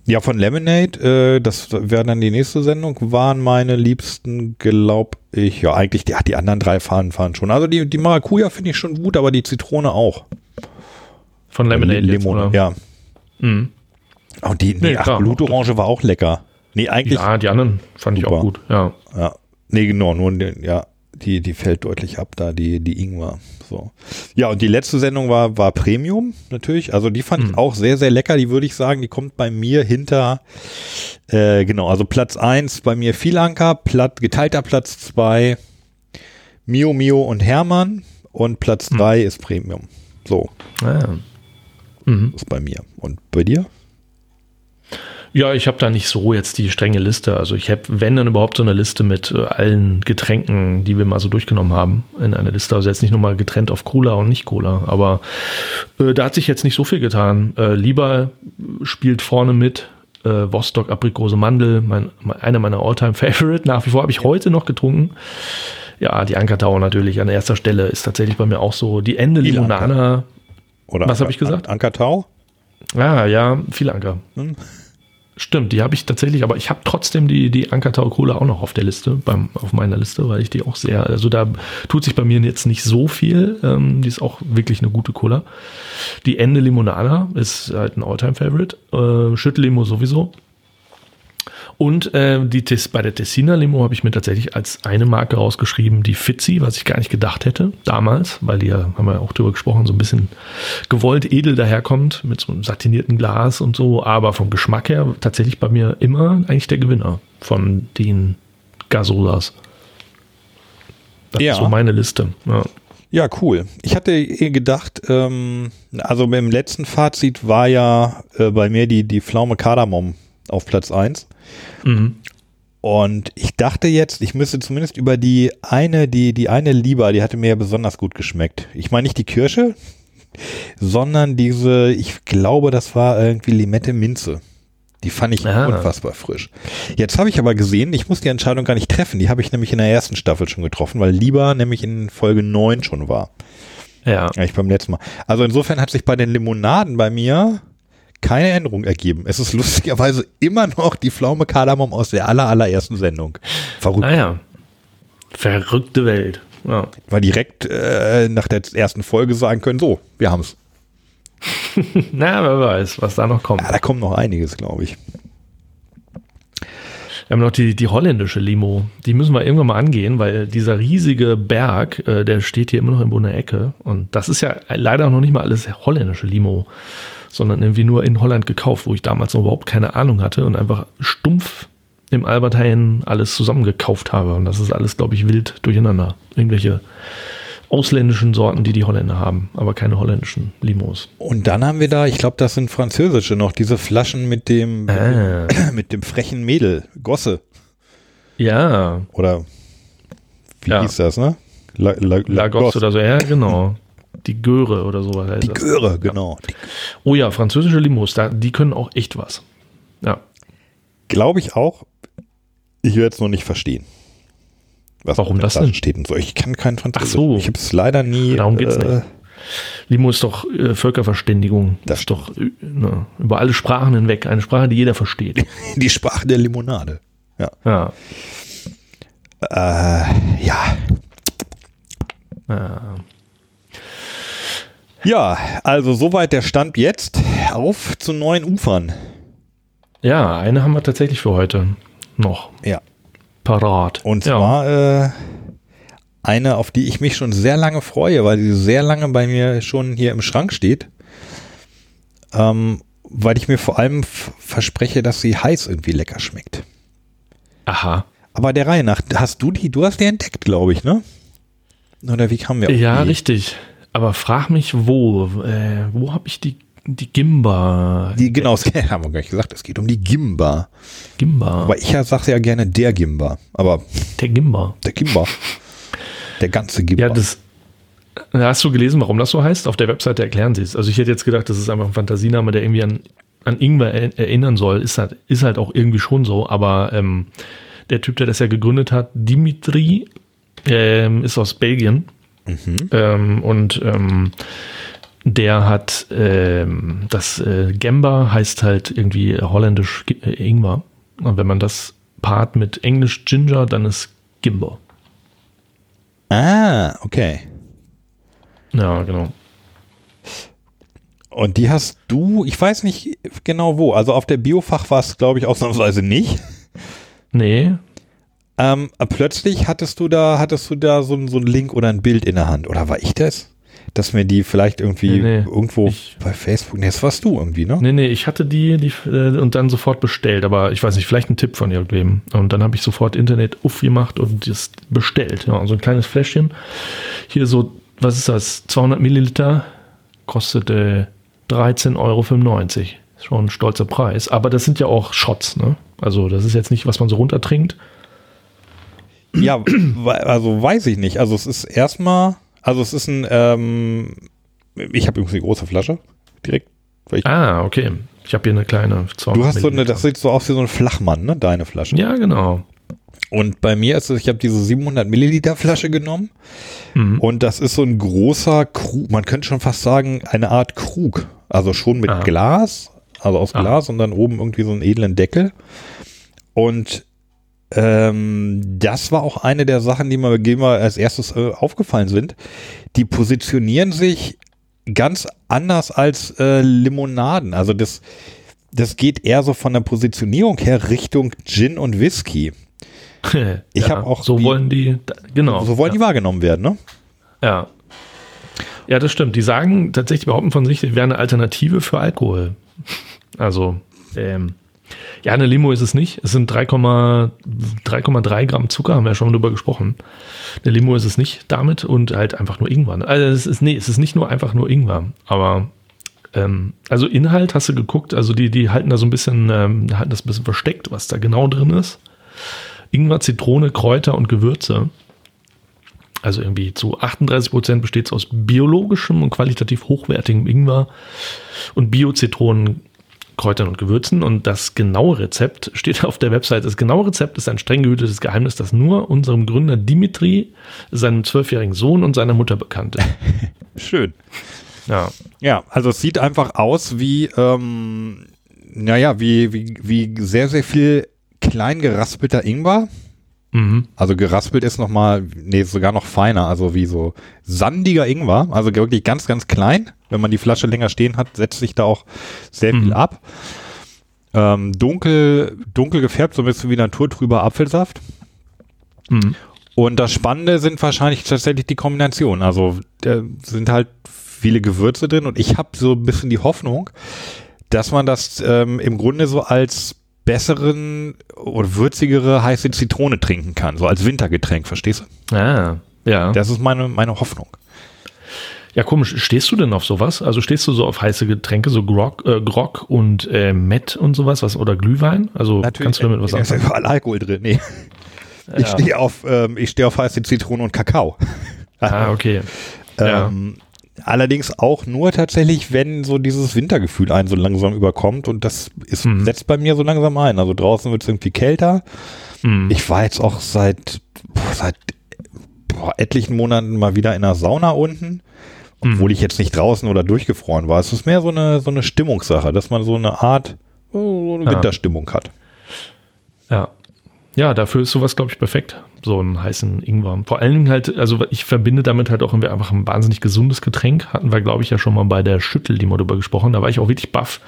Ja, von Lemonade, äh, das wäre dann die nächste Sendung, waren meine liebsten, glaub ich, ja, eigentlich, die, ja, die anderen drei fahren, fahren schon. Also die, die Maracuja finde ich schon gut, aber die Zitrone auch. Von Lemonade jetzt, Limone, ja. Mhm. Und die, nee, Nee, ach, klar. Blutorange war auch lecker. Nee, eigentlich, Ja, die anderen fand ich Super. auch gut. Ja. Ja, nee, genau, nur ja, die, die fällt deutlich ab da, die, die Ingwer. So. Ja, und die letzte Sendung war, war Premium, natürlich. Also die fand ich Mhm. auch sehr, sehr lecker. Die würde ich sagen, die kommt bei mir hinter, äh, genau, also Platz eins bei mir Vielanker, Platt, geteilter Platz zwei Mio Mio und Hermann und Platz drei ist Premium. So, Ah. Mhm. ist bei mir. Und bei dir? Ja, ich habe da nicht so jetzt die strenge Liste. Also ich habe, wenn dann überhaupt so eine Liste mit äh, allen Getränken, die wir mal so durchgenommen haben, in einer Liste. Also jetzt nicht nur mal getrennt auf Cola und nicht Cola. Aber äh, da hat sich jetzt nicht so viel getan. Äh, Lieber spielt vorne mit. Äh, Vostok, Aprikose, Mandel, mein, mein, einer meiner Alltime favorite Nach wie vor habe ich heute noch getrunken. Ja, die Ankertau natürlich an erster Stelle ist tatsächlich bei mir auch so. Die Ende Limonana. Oder Was hab Anker- ich gesagt? An Ankertau? Ah, ja, viel Anker. Hm. Stimmt, die habe ich tatsächlich, aber ich habe trotzdem die, die Ankertau Cola auch noch auf der Liste, beim, auf meiner Liste, weil ich die auch sehr, also da tut sich bei mir jetzt nicht so viel. Ähm, die ist auch wirklich eine gute Cola. Die Ende Limonada ist halt ein Alltime-Favorite. Äh, Schüttellimo sowieso. Und äh, die Tes bei der Tessiner Limo habe ich mir tatsächlich als eine Marke rausgeschrieben, die Fitzi, was ich gar nicht gedacht hätte damals, weil die ja, haben wir auch drüber gesprochen, so ein bisschen gewollt edel daherkommt mit so einem satinierten Glas und so, aber vom Geschmack her tatsächlich bei mir immer eigentlich der Gewinner von den Gasolas. Das Ja. ist so meine Liste. Ja. Ja, cool. Ich hatte gedacht, ähm, also beim letzten Fazit war ja äh, bei mir die, die Pflaume Kardamom auf Platz eins Mhm. Und ich dachte jetzt, ich müsste zumindest über die eine, die, die eine Lieber, die hatte mir ja besonders gut geschmeckt. Ich meine nicht die Kirsche, sondern diese, ich glaube, das war irgendwie Limette Minze. Die fand ich Ah. unfassbar frisch. Jetzt habe ich aber gesehen, ich muss die Entscheidung gar nicht treffen. Die habe ich nämlich in der ersten Staffel schon getroffen, weil Lieber nämlich in Folge 9 schon war. ja. Ja, ich beim letzten Mal. Also insofern hat sich bei den Limonaden bei mir keine Änderung ergeben. Es ist lustigerweise <laughs> immer noch die Pflaume Kardamom aus der aller, allerersten Sendung. Verrückt. Naja. Verrückte Welt. Ja. Weil direkt äh, nach der ersten Folge sagen können, so, wir haben's. <laughs> Na, wer weiß, was da noch kommt. Ja, da kommt noch einiges, glaube ich. Wir haben noch die, die holländische Limo. Die müssen wir irgendwann mal angehen, weil dieser riesige Berg, äh, der steht hier immer noch in der Ecke. Und das ist ja leider noch nicht mal alles holländische Limo, sondern irgendwie nur in Holland gekauft, wo ich damals noch überhaupt keine Ahnung hatte und einfach stumpf im Albert Heijn alles zusammengekauft habe. Und das ist alles, glaube ich, wild durcheinander. Irgendwelche ausländischen Sorten, die die Holländer haben, aber keine holländischen Limos. Und dann haben wir da, ich glaube, das sind französische noch, diese Flaschen mit dem, Ah. <clears throat> mit dem frechen Mädel, Gosse. Ja, Oder wie Ja. hieß das, ne? La, La, Lagos oder so, ja, genau. Die Göre oder sowas heißt Die das. Göre, genau. Die, Oh ja, französische Limos, da, die können auch echt was. Ja. Glaube ich auch. Ich werde es noch nicht verstehen. Was Warum das denn? steht und so. Ich kann kein Französisch. Ach so. Ich habe es leider nie. Darum geht's äh, nicht. Limo ist doch äh, Völkerverständigung. Das ist doch äh, ne, über alle Sprachen hinweg. Eine Sprache, die jeder versteht. <laughs> Die Sprache der Limonade. Ja. Ja. Äh, ja. ja. Ja, also soweit der Stand jetzt. Auf zu neuen Ufern. Ja, eine haben wir tatsächlich für heute noch Ja. Parat. Und ja. zwar äh, eine, auf die ich mich schon sehr lange freue, weil sie sehr lange bei mir schon hier im Schrank steht. Ähm, weil ich mir vor allem verspreche, dass sie heiß irgendwie lecker schmeckt. Aha. Aber der Reihe nach, hast du die, du hast die entdeckt, glaube ich, ne? Oder wie kam wir auf Ja, die? richtig. Aber frag mich, wo. Äh, wo habe ich die, die Gimba? Die, genau, das <laughs> haben wir gar nicht gesagt, es geht um die Gimba. Gimba. Aber ich sage ja gerne der Gimba. Aber Der Gimba. der Gimba. Der ganze Gimba. Ja, das. Hast du gelesen, warum das so heißt? Auf der Webseite erklären sie es. Also ich hätte jetzt gedacht, das ist einfach ein Fantasiename, der irgendwie an, an Ingwer er- erinnern soll. Ist halt, ist halt auch irgendwie schon so. Aber ähm, der Typ, der das ja gegründet hat, Dimitri, ähm, ist aus Belgien. Ähm, und ähm, der hat ähm, das äh, Gemba heißt halt irgendwie holländisch äh, Ingwer. Und wenn man das paart mit Englisch Ginger, dann ist Gimba. ah, okay. Ja, genau. Und die hast du, ich weiß nicht genau wo, also auf der Biofach war es, glaube ich, ausnahmsweise nicht. Nee, Ähm, plötzlich hattest du da, hattest du da so, so ein Link oder ein Bild in der Hand. Oder war ich das? Dass mir die vielleicht irgendwie Nee, nee. irgendwo Ich- bei Facebook, nee, das warst du irgendwie, ne? Nee, nee, ich hatte die, die äh, und dann sofort bestellt, aber ich weiß nicht, vielleicht ein Tipp von irgendwem. Und dann habe ich sofort Internet aufgemacht und das bestellt. Ja, so ein kleines Fläschchen. Hier so, was ist das? 200 Milliliter kostet äh, 13,95 Euro. Ist Schon ein stolzer Preis. Aber das sind ja auch Shots, ne? Also, das ist jetzt nicht, was man so runtertrinkt. Ja, <clears throat> also weiß ich nicht. Also es ist erstmal, also es ist ein, ähm, ich habe übrigens eine große Flasche direkt. Ah, okay. Ich habe hier eine kleine 200 du hast so eine, das sieht so aus wie so ein Flachmann, ne? Deine Flasche. Ja, genau. Und bei mir ist es, ich habe diese 700 Milliliter Flasche genommen Mhm. und das ist so ein großer Krug, man könnte schon fast sagen, eine Art Krug. Also schon mit Ah. Glas, also aus Ah. Glas und dann oben irgendwie so einen edlen Deckel. Und ähm, das war auch eine der Sachen, die mir, die mir als erstes äh, aufgefallen sind. Die positionieren sich ganz anders als äh, Limonaden. Also das, das geht eher so von der Positionierung her Richtung Gin und Whisky. <laughs> Ich ja, hab auch So die- wollen die, genau. So wollen ja. die wahrgenommen werden, ne? Ja. Ja, das stimmt. Die sagen tatsächlich, behaupten von sich, sie wären eine Alternative für Alkohol. Also, ähm, ja, eine Limo ist es nicht. Es sind 3,3 3,3 Gramm Zucker, haben wir ja schon drüber gesprochen. Eine Limo ist es nicht damit und halt einfach nur Ingwer. Also es ist, nee, es ist nicht nur einfach nur Ingwer, aber ähm, also Inhalt hast du geguckt, also die, die halten da so ein bisschen, ähm, halten das ein bisschen versteckt, was da genau drin ist. Ingwer, Zitrone, Kräuter und Gewürze. Also irgendwie zu 38 Prozent besteht es aus biologischem und qualitativ hochwertigem Ingwer und Bio-Zitronen, Kräutern und Gewürzen. Und das genaue Rezept steht auf der Website. Das genaue Rezept ist ein streng gehütetes Geheimnis, das nur unserem Gründer Dimitri, seinem zwölfjährigen Sohn und seiner Mutter bekannt ist. <laughs> Schön. Ja. Ja, also es sieht einfach aus wie, ähm, naja, wie, wie, wie sehr, sehr viel klein geraspelter Ingwer. Mhm. Also geraspelt ist nochmal, nee, sogar noch feiner, also wie so sandiger Ingwer, also wirklich ganz, ganz klein. Wenn man die Flasche länger stehen hat, setzt sich da auch sehr viel Mhm. ab. Ähm, dunkel, dunkel gefärbt, so ein bisschen wie naturtrüber Apfelsaft. Mhm. Und das Spannende sind wahrscheinlich tatsächlich die Kombinationen. Also da sind halt viele Gewürze drin und ich habe so ein bisschen die Hoffnung, dass man das ähm, im Grunde so als besseren oder würzigere heiße Zitrone trinken kann, so als Wintergetränk, verstehst du? Ah, Ja. Das ist meine, meine Hoffnung. Ja, komisch. Stehst du denn auf sowas? Also stehst du so auf heiße Getränke, so Grog, äh, Grog und äh, Met und sowas, was oder Glühwein? Also kannst du damit was Da ist ja überall Alkohol drin. Nee. Ich Ja. stehe auf, ähm, ich stehe auf heiße Zitrone und Kakao. Ah, okay. <laughs> Ja. Allerdings auch nur tatsächlich, wenn so dieses Wintergefühl einen so langsam überkommt und das ist, Mhm. setzt bei mir so langsam ein. Also draußen wird es irgendwie kälter. Hm. Ich war jetzt auch seit, boah, seit boah, etlichen Monaten mal wieder in der Sauna unten, obwohl ich jetzt nicht draußen oder durchgefroren war. Es ist mehr so eine, so eine Stimmungssache, dass man so eine Art oh, so eine Ja. Winterstimmung hat. Ja. Ja, dafür ist sowas, glaube ich, perfekt. So einen heißen Ingwer. Vor allen Dingen halt, also ich verbinde damit halt auch irgendwie einfach ein wahnsinnig gesundes Getränk. Hatten wir, glaube ich, ja schon mal bei der Schüttel, die mal drüber gesprochen. Da war ich auch wirklich baff,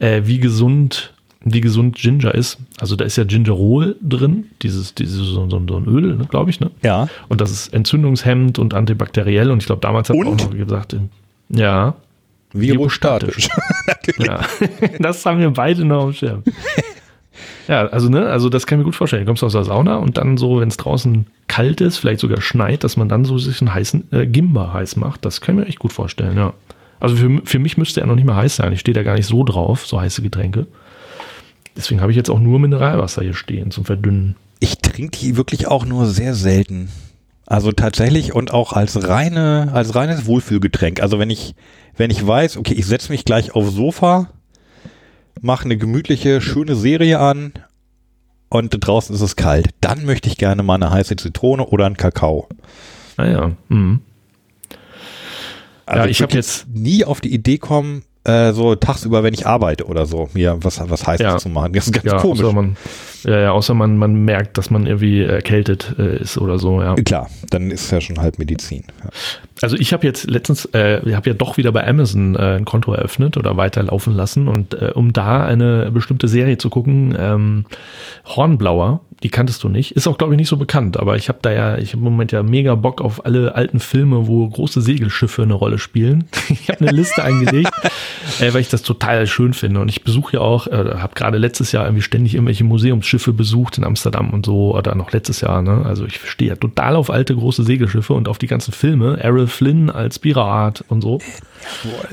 äh, wie gesund, wie gesund Ginger ist. Also da ist ja Gingerol drin, dieses, dieses so, so, so ein Öl, ne, glaube ich, ne? Ja. Und das ist entzündungshemmend und antibakteriell. Und ich glaube, damals hat man auch noch gesagt, äh, ja, Virostatisch. <laughs> Natürlich. ja, <laughs> das haben wir beide noch am Schirm. <laughs> Ja, also ne, also das kann ich mir gut vorstellen. Du kommst aus der Sauna und dann so, wenn es draußen kalt ist, vielleicht sogar schneit, dass man dann so sich einen heißen äh, Gimba heiß macht. Das kann ich mir echt gut vorstellen, ja. Also für, für mich müsste er noch nicht mal heiß sein. Ich stehe da gar nicht so drauf, so heiße Getränke. Deswegen habe ich jetzt auch nur Mineralwasser hier stehen zum Verdünnen. Ich trinke die wirklich auch nur sehr selten. Also tatsächlich und auch als reine, als reines Wohlfühlgetränk. Also wenn ich, wenn ich weiß, okay, ich setze mich gleich aufs Sofa, mache eine gemütliche, schöne Serie an und draußen ist es kalt, dann möchte ich gerne mal eine heiße Zitrone oder einen Kakao. Naja, mhm. Also Ja, ich hab würd jetzt- nie auf die Idee kommen, äh, so tagsüber, wenn ich arbeite oder so, mir was, was Heißes Ja. zu machen. Das ist ganz ja, komisch. Außer man, ja, ja, außer man, man merkt, dass man irgendwie erkältet äh, ist oder so, ja. Klar, dann ist es ja schon halb Medizin. Ja. Also ich habe jetzt letztens, äh, ich habe ja doch wieder bei Amazon äh, ein Konto eröffnet oder weiterlaufen lassen und äh, um da eine bestimmte Serie zu gucken, ähm, Hornblauer, die kanntest du nicht, ist auch glaube ich nicht so bekannt, aber ich habe da ja, ich habe im Moment ja mega Bock auf alle alten Filme, wo große Segelschiffe eine Rolle spielen. ich habe eine Liste eingelegt, <laughs> äh, weil ich das total schön finde und ich besuche ja auch, äh, habe gerade letztes Jahr irgendwie ständig irgendwelche Museumsschiffe besucht in Amsterdam und so oder noch letztes Jahr, ne? Also ich stehe ja total auf alte große Segelschiffe und auf die ganzen Filme, Errol Flynn als Pirat und so.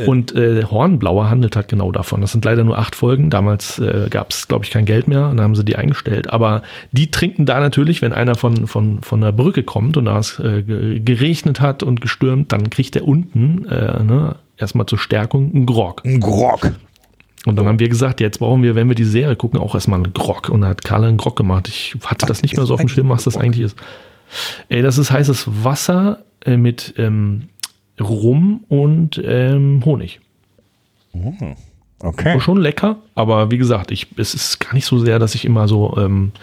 Und äh, Hornblauer handelt halt genau davon. Das sind leider nur acht Folgen. Damals äh, gab es, glaube ich, kein Geld mehr und dann haben sie die eingestellt. Aber die trinken da natürlich, wenn einer von, von, von der Brücke kommt und da es äh, ge- geregnet hat und gestürmt, dann kriegt er unten äh, ne, erstmal zur Stärkung einen Grog. Ein Grog. Und dann haben wir gesagt, jetzt brauchen wir, wenn wir die Serie gucken, auch erstmal einen Grog. Und da hat Karl einen Grog gemacht. Ich hatte das nicht mehr so auf dem Schirm, was das eigentlich ist. Ey, das ist heißes Wasser äh, mit ähm, Rum und ähm, Honig. Okay. Schon lecker, aber wie gesagt, ich, es ist gar nicht so sehr, dass ich immer so ähm,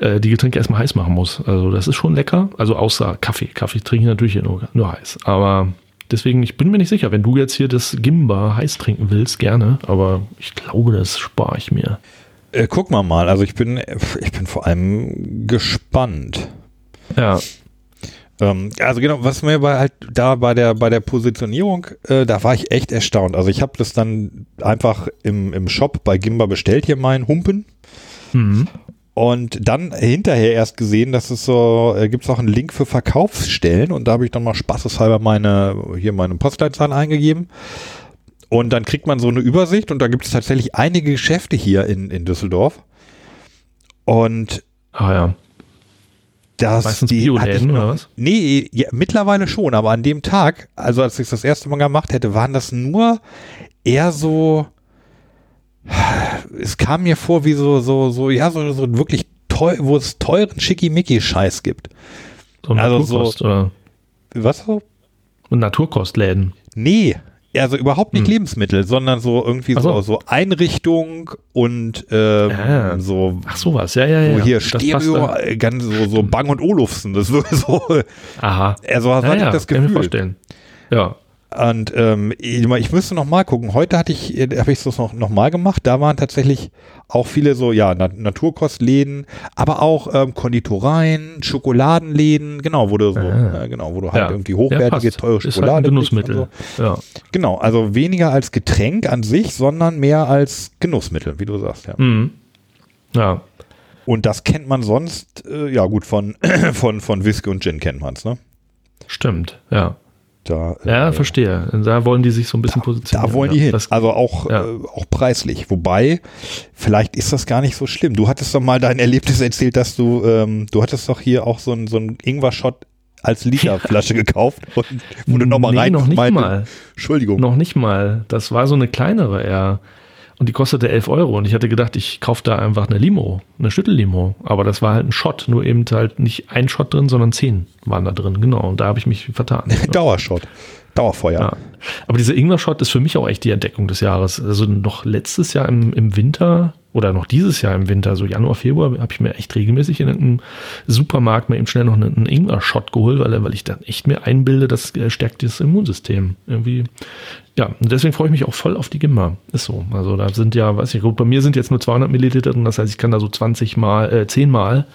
äh, die Getränke erstmal heiß machen muss. Also das ist schon lecker. Also außer Kaffee. Kaffee trinke ich natürlich nur, nur heiß. Aber deswegen, ich bin mir nicht sicher, wenn du jetzt hier das Gimba heiß trinken willst, gerne. Aber ich glaube, das spare ich mir. Äh, guck mal mal, also ich bin, ich bin vor allem gespannt. Ja, Ähm, also genau, was mir bei halt da bei der bei der Positionierung, äh, da war ich echt erstaunt. Also ich habe das dann einfach im, im Shop bei Gimba bestellt hier meinen Humpen mhm. Und dann hinterher erst gesehen, dass es so äh, gibt es auch einen Link für Verkaufsstellen und da habe ich dann mal spaßeshalber meine hier meine Postleitzahl eingegeben. Und dann kriegt man so eine Übersicht und da gibt es tatsächlich einige Geschäfte hier in, in Düsseldorf. Und Ah ja. das Meistens die Bioläden, oder was? Nee, ja, mittlerweile schon, aber an dem Tag, also als ich das erste Mal gemacht hätte, waren das nur eher so, es kam mir vor wie so, so, so, ja, so, so wirklich teuer, wo es teuren Schickimicki-Scheiß gibt. So Also Naturkost so- oder Was so? und Naturkostläden. Nee, also überhaupt nicht Hm. Lebensmittel, sondern so irgendwie so. so. so Einrichtung und ähm, Ah. so Ach sowas, ja, ja, ja. so hier Das Stereo, äh, ganz so, so Bang und Olufsen, das wird <laughs> so, Aha. also was Ja, hatte ja, ich das kann ich mir Gefühl. vorstellen. Ja. Und ähm, ich, ich müsste noch mal gucken. Heute hatte ich, äh, habe ich das noch, noch mal gemacht. Da waren tatsächlich auch viele so, ja, Na Naturkostläden, aber auch ähm, Konditoreien, Schokoladenläden, genau, wo du so, Ah. äh, genau, wo du halt ja. irgendwie hochwertige, passt. teure halt Schokolade und Genussmittel. So. Ja. Genau, also weniger als Getränk an sich, sondern mehr als Genussmittel, wie du sagst, ja. Mhm. Ja. Und das kennt man sonst, äh, ja gut, von, <clears throat> von, von Whisky und Gin kennt man es, ne? Stimmt, ja. Da, Ja, äh, verstehe. Da wollen die sich so ein bisschen positionieren. Da wollen ja. die hin. Das, also auch, ja. äh, auch preislich. Wobei, vielleicht ist das gar nicht so schlimm. Du hattest doch mal dein Erlebnis erzählt, dass du, ähm, du hattest doch hier auch so ein, so ein Ingwer-Shot als Literflasche <laughs> gekauft und wo du nochmal Nee, rein noch nicht meinte, mal. Entschuldigung. Noch nicht mal. Das war so eine kleinere eher. Und die kostete 11 Euro. Und ich hatte gedacht, ich kaufe da einfach eine Limo, eine Schüttellimo. Aber das war halt ein Shot. Nur eben halt nicht ein Shot drin, sondern zehn waren da drin. Genau. Und da habe ich mich vertan. <laughs> Dauershot. Dauerfeuer. Ja. Aber dieser Ingwer-Shot ist für mich auch echt die Entdeckung des Jahres. Also noch letztes Jahr im, im Winter oder noch dieses Jahr im Winter, so Januar, Februar, habe ich mir echt regelmäßig in einem Supermarkt mal eben schnell noch einen, Ingwer-Shot geholt, weil, weil ich dann echt mir einbilde, das äh, stärkt das Immunsystem. Irgendwie. Ja, und deswegen freue ich mich auch voll auf die Gimmer. Ist so. Also da sind ja, weiß ich, gut, bei mir sind jetzt nur 200 Milliliter drin, das heißt, ich kann da so 20 mal, äh, 10 mal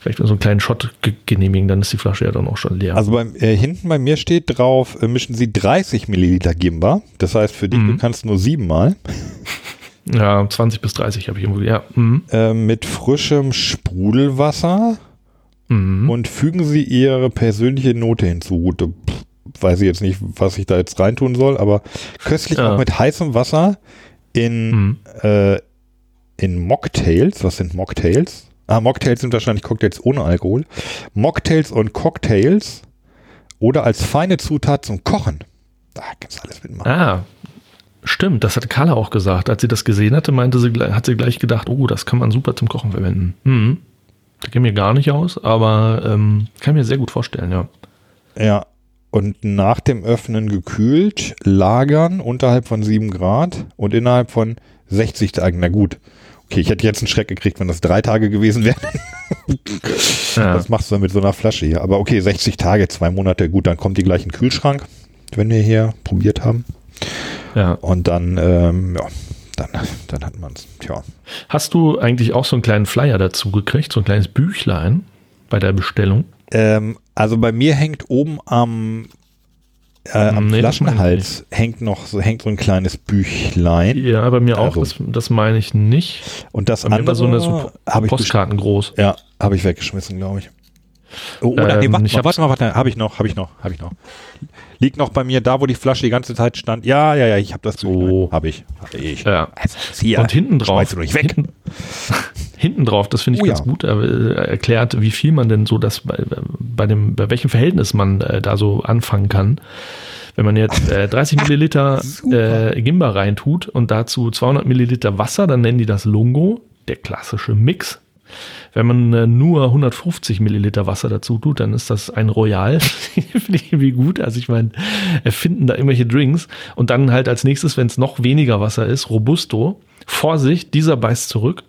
vielleicht mal so einen kleinen Shot ge genehmigen, dann ist die Flasche ja dann auch schon leer. Also beim, äh, hinten bei mir steht drauf, äh, mischen Sie 30 Milliliter Gimba. Das heißt für dich, Mhm. du kannst nur siebenmal. <laughs> ja, 20 bis 30 habe ich irgendwo, ja. Mhm. Äh, mit frischem Sprudelwasser Mhm. und fügen Sie Ihre persönliche Note hinzu. Pff, weiß ich jetzt nicht, was ich da jetzt reintun soll, aber köstlich Ja. auch mit heißem Wasser in, Mhm. äh, in Mocktails. Was sind Mocktails? Ah, Mocktails sind wahrscheinlich Cocktails ohne Alkohol. Mocktails und Cocktails oder als feine Zutat zum Kochen. Da kannst du alles mitmachen. Ah, stimmt, das hat Carla auch gesagt. Als sie das gesehen hatte, meinte sie, hat sie gleich gedacht, oh, das kann man super zum Kochen verwenden. Mhm. Das geht mir gar nicht aus, aber ähm, kann mir sehr gut vorstellen, ja. Ja. Und nach dem Öffnen gekühlt, lagern unterhalb von 7 Grad und innerhalb von 60 Tagen. Na gut. Okay, ich hätte jetzt einen Schreck gekriegt, wenn das drei Tage gewesen wären. <laughs> ja. Was machst du mit so einer Flasche hier? Aber okay, 60 Tage, zwei Monate, gut, dann kommt die gleich in den Kühlschrank, wenn wir hier probiert haben. ja. Und dann, ähm, ja, dann, dann hat man es. Tja. Hast du eigentlich auch so einen kleinen Flyer dazu gekriegt, so ein kleines Büchlein bei der Bestellung? Ähm, also bei mir hängt oben am, äh, am Nee, Flaschenhals hängt noch so, hängt so ein kleines Büchlein. Ja, bei mir auch, Also. das, das meine ich nicht. Und das Bei mir war andere so eine so best- Postkarten groß. Ja, habe ich weggeschmissen, glaube ich. Oh, oder, nee, Ähm, warte ich mal, warte mal, warte, habe ich noch, habe ich noch, habe ich noch. Liegt noch bei mir da, wo die Flasche die ganze Zeit stand. Ja, ja, ja, ich habe das So. Habe ich, habe ich. Ja. Also, hier, Und hinten drauf. schmeißt du nicht weg. Hinten, <laughs> hinten drauf, das finde ich Oh ganz ja. gut, äh, erklärt, wie viel man denn so das bei, bei dem, bei welchem Verhältnis man äh, da so anfangen kann. Wenn man jetzt äh, 30 <laughs> Milliliter äh, Gimba reintut und dazu 200 Milliliter Wasser, dann nennen die das Lungo, der klassische Mix. Wenn man äh, nur 150 Milliliter Wasser dazu tut, dann ist das ein Royal. <laughs> Finde ich irgendwie gut. Also ich meine, erfinden da irgendwelche Drinks und dann halt als nächstes, wenn es noch weniger Wasser ist, Robusto. Vorsicht, dieser beißt zurück.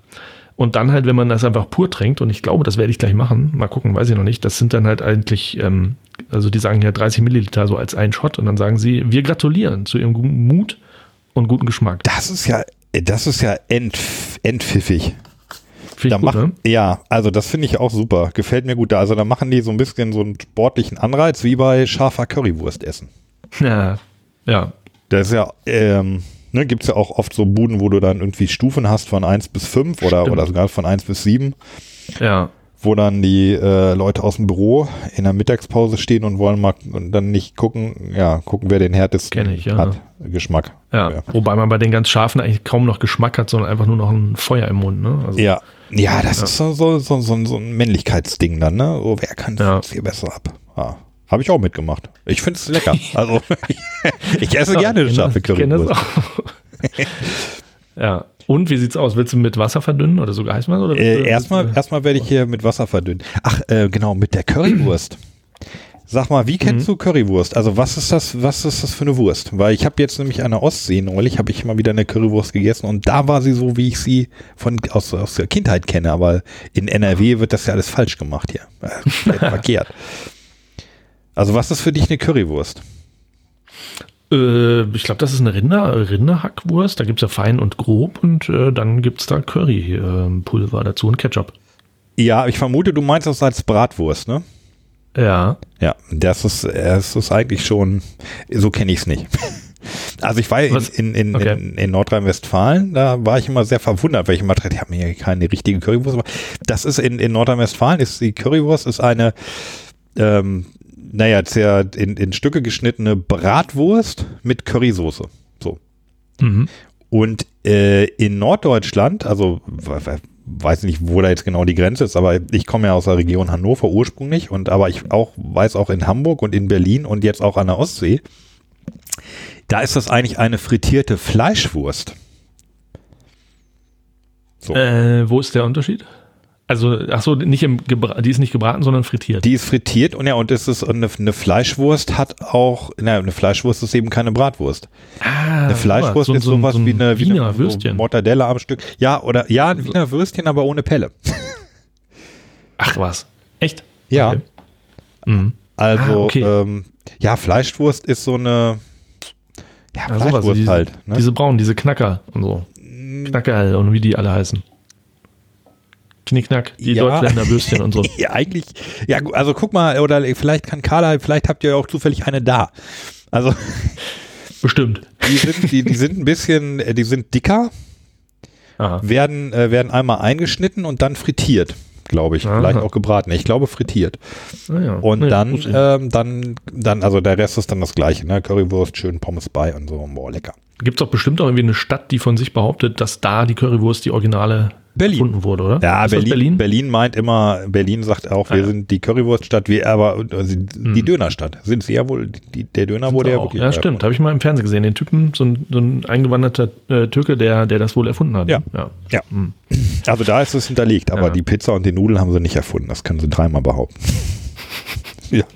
Und dann halt, wenn man das einfach pur trinkt, und ich glaube, das werde ich gleich machen, mal gucken, weiß ich noch nicht, das sind dann halt eigentlich, ähm, also die sagen ja 30 Milliliter so als ein Shot und dann sagen sie, wir gratulieren zu ihrem guten Mut und guten Geschmack. Das ist ja, das ist ja end, endpfiffig. Finde Da gut, machen, ne? Ja, also das finde ich auch super. Gefällt mir gut. Also da machen die so ein bisschen so einen sportlichen Anreiz, wie bei scharfer Currywurst essen. Ja, ja, Das ist ja, ähm, ne, gibt es ja auch oft so Buden, wo du dann irgendwie Stufen hast von 1 bis 5 oder, Stimmt. oder sogar von 1 bis 7, ja. wo dann die äh, Leute aus dem Büro in der Mittagspause stehen und wollen mal und dann nicht gucken, ja, gucken, wer den härtesten ich, ja. hat. Geschmack. Ja, Ja. wobei man bei den ganz scharfen eigentlich kaum noch Geschmack hat, sondern einfach nur noch ein Feuer im Mund. Ne? Also, Ja, ja das ist so, so, so, so, ein Männlichkeitsding dann, ne? So, wer kann Ja. es hier besser ab? Ja. Habe ich auch mitgemacht. Ich finde es lecker. <laughs> Also, <laughs> ich esse gerne eine scharfe Ich kenne das Currywurst. auch. <laughs> ja. Und wie sieht's aus? Willst du mit Wasser verdünnen oder sogar heiß machen? Äh, erstmal, willst erstmal werde ich hier mit Wasser verdünnen. Ach, äh, genau, mit der Currywurst. Sag mal, wie kennst du Currywurst? Also was ist das, was ist das für eine Wurst? Weil ich habe jetzt nämlich an der Ostsee neulich, habe ich mal wieder eine Currywurst gegessen und da war sie so, wie ich sie von aus, aus der Kindheit kenne. Aber in NRW wird das ja alles falsch gemacht hier. Äh, verkehrt. Also was ist für dich eine Currywurst? äh, ich glaube, das ist eine Rinder, Rinderhackwurst. Da gibt's ja fein und grob und äh, dann gibt's da Currypulver dazu und Ketchup. Ja, ich vermute, du meinst das als Bratwurst, ne? Ja. Ja, das ist, das ist eigentlich schon, so kenne ich es nicht. <laughs> Also ich war in, Was? in, in, Okay. in, in Nordrhein-Westfalen, da war ich immer sehr verwundert, weil ich immer dachte, die haben hier keine richtige Currywurst. Das ist in, in Nordrhein-Westfalen, ist die Currywurst ist eine, ähm, naja, sehr in, in Stücke geschnittene Bratwurst mit Currysoße. So. Mhm. Und äh, in Norddeutschland, also we- we- weiß nicht, wo da jetzt genau die Grenze ist, aber ich komme ja aus der Region Hannover ursprünglich und aber ich auch weiß auch in Hamburg und in Berlin und jetzt auch an der Ostsee, da ist das eigentlich eine frittierte Fleischwurst. So. Äh, wo ist der Unterschied? Also, ach so, nicht im Gebra die ist nicht gebraten, sondern frittiert. Die ist frittiert und ja, und es ist eine, eine Fleischwurst hat auch, na, eine Fleischwurst ist eben keine Bratwurst. ah, Eine Fleischwurst so, ist so, sowas so ein wie eine, wie Wiener eine Würstchen. So Mortadella am Stück. Ja, oder ja, ein Wiener Würstchen, aber ohne Pelle. <laughs> Ach was. Echt? Ja. Okay. Mhm. Also, Ah, okay. ähm, ja, Fleischwurst ist so eine ja, Ja, Fleischwurst diese, halt. Ne? diese braunen, diese Knacker und so. Knackerl und wie die alle heißen. Knickknack, die Ja. Deutschländer Würstchen und so. <laughs> ja, eigentlich, ja, also guck mal, oder vielleicht kann Carla, vielleicht habt ihr ja auch zufällig eine da. Also, <laughs> Bestimmt. die sind, die, die sind ein bisschen, äh, die sind dicker, Aha. werden, äh, werden einmal eingeschnitten und dann frittiert, glaube ich. Aha. Vielleicht auch gebraten. Ich glaube frittiert. Naja. Und Naja, dann, ähm, dann, dann, also der Rest ist dann das gleiche, ne? Currywurst, schön Pommes bei und so, boah, lecker. Gibt es doch bestimmt auch irgendwie eine Stadt, die von sich behauptet, dass da die Currywurst die Originale Berlin. erfunden wurde, oder? Ja, Berlin, Berlin? Berlin meint immer, Berlin sagt auch, wir Ah, ja. sind die Currywurststadt, wir aber also die Dönerstadt. Sind sie ja wohl, die, der Döner wurde ja auch. wirklich. ja, stimmt. Habe ich mal im Fernsehen gesehen. Den Typen, so ein, so ein eingewanderter äh, Türke, der, der das wohl erfunden hat. Ja. ja. Ja. Hm. Also da ist es hinterlegt, aber Ja. die Pizza und die Nudeln haben sie nicht erfunden. Das können sie dreimal behaupten. <laughs> ja. <laughs>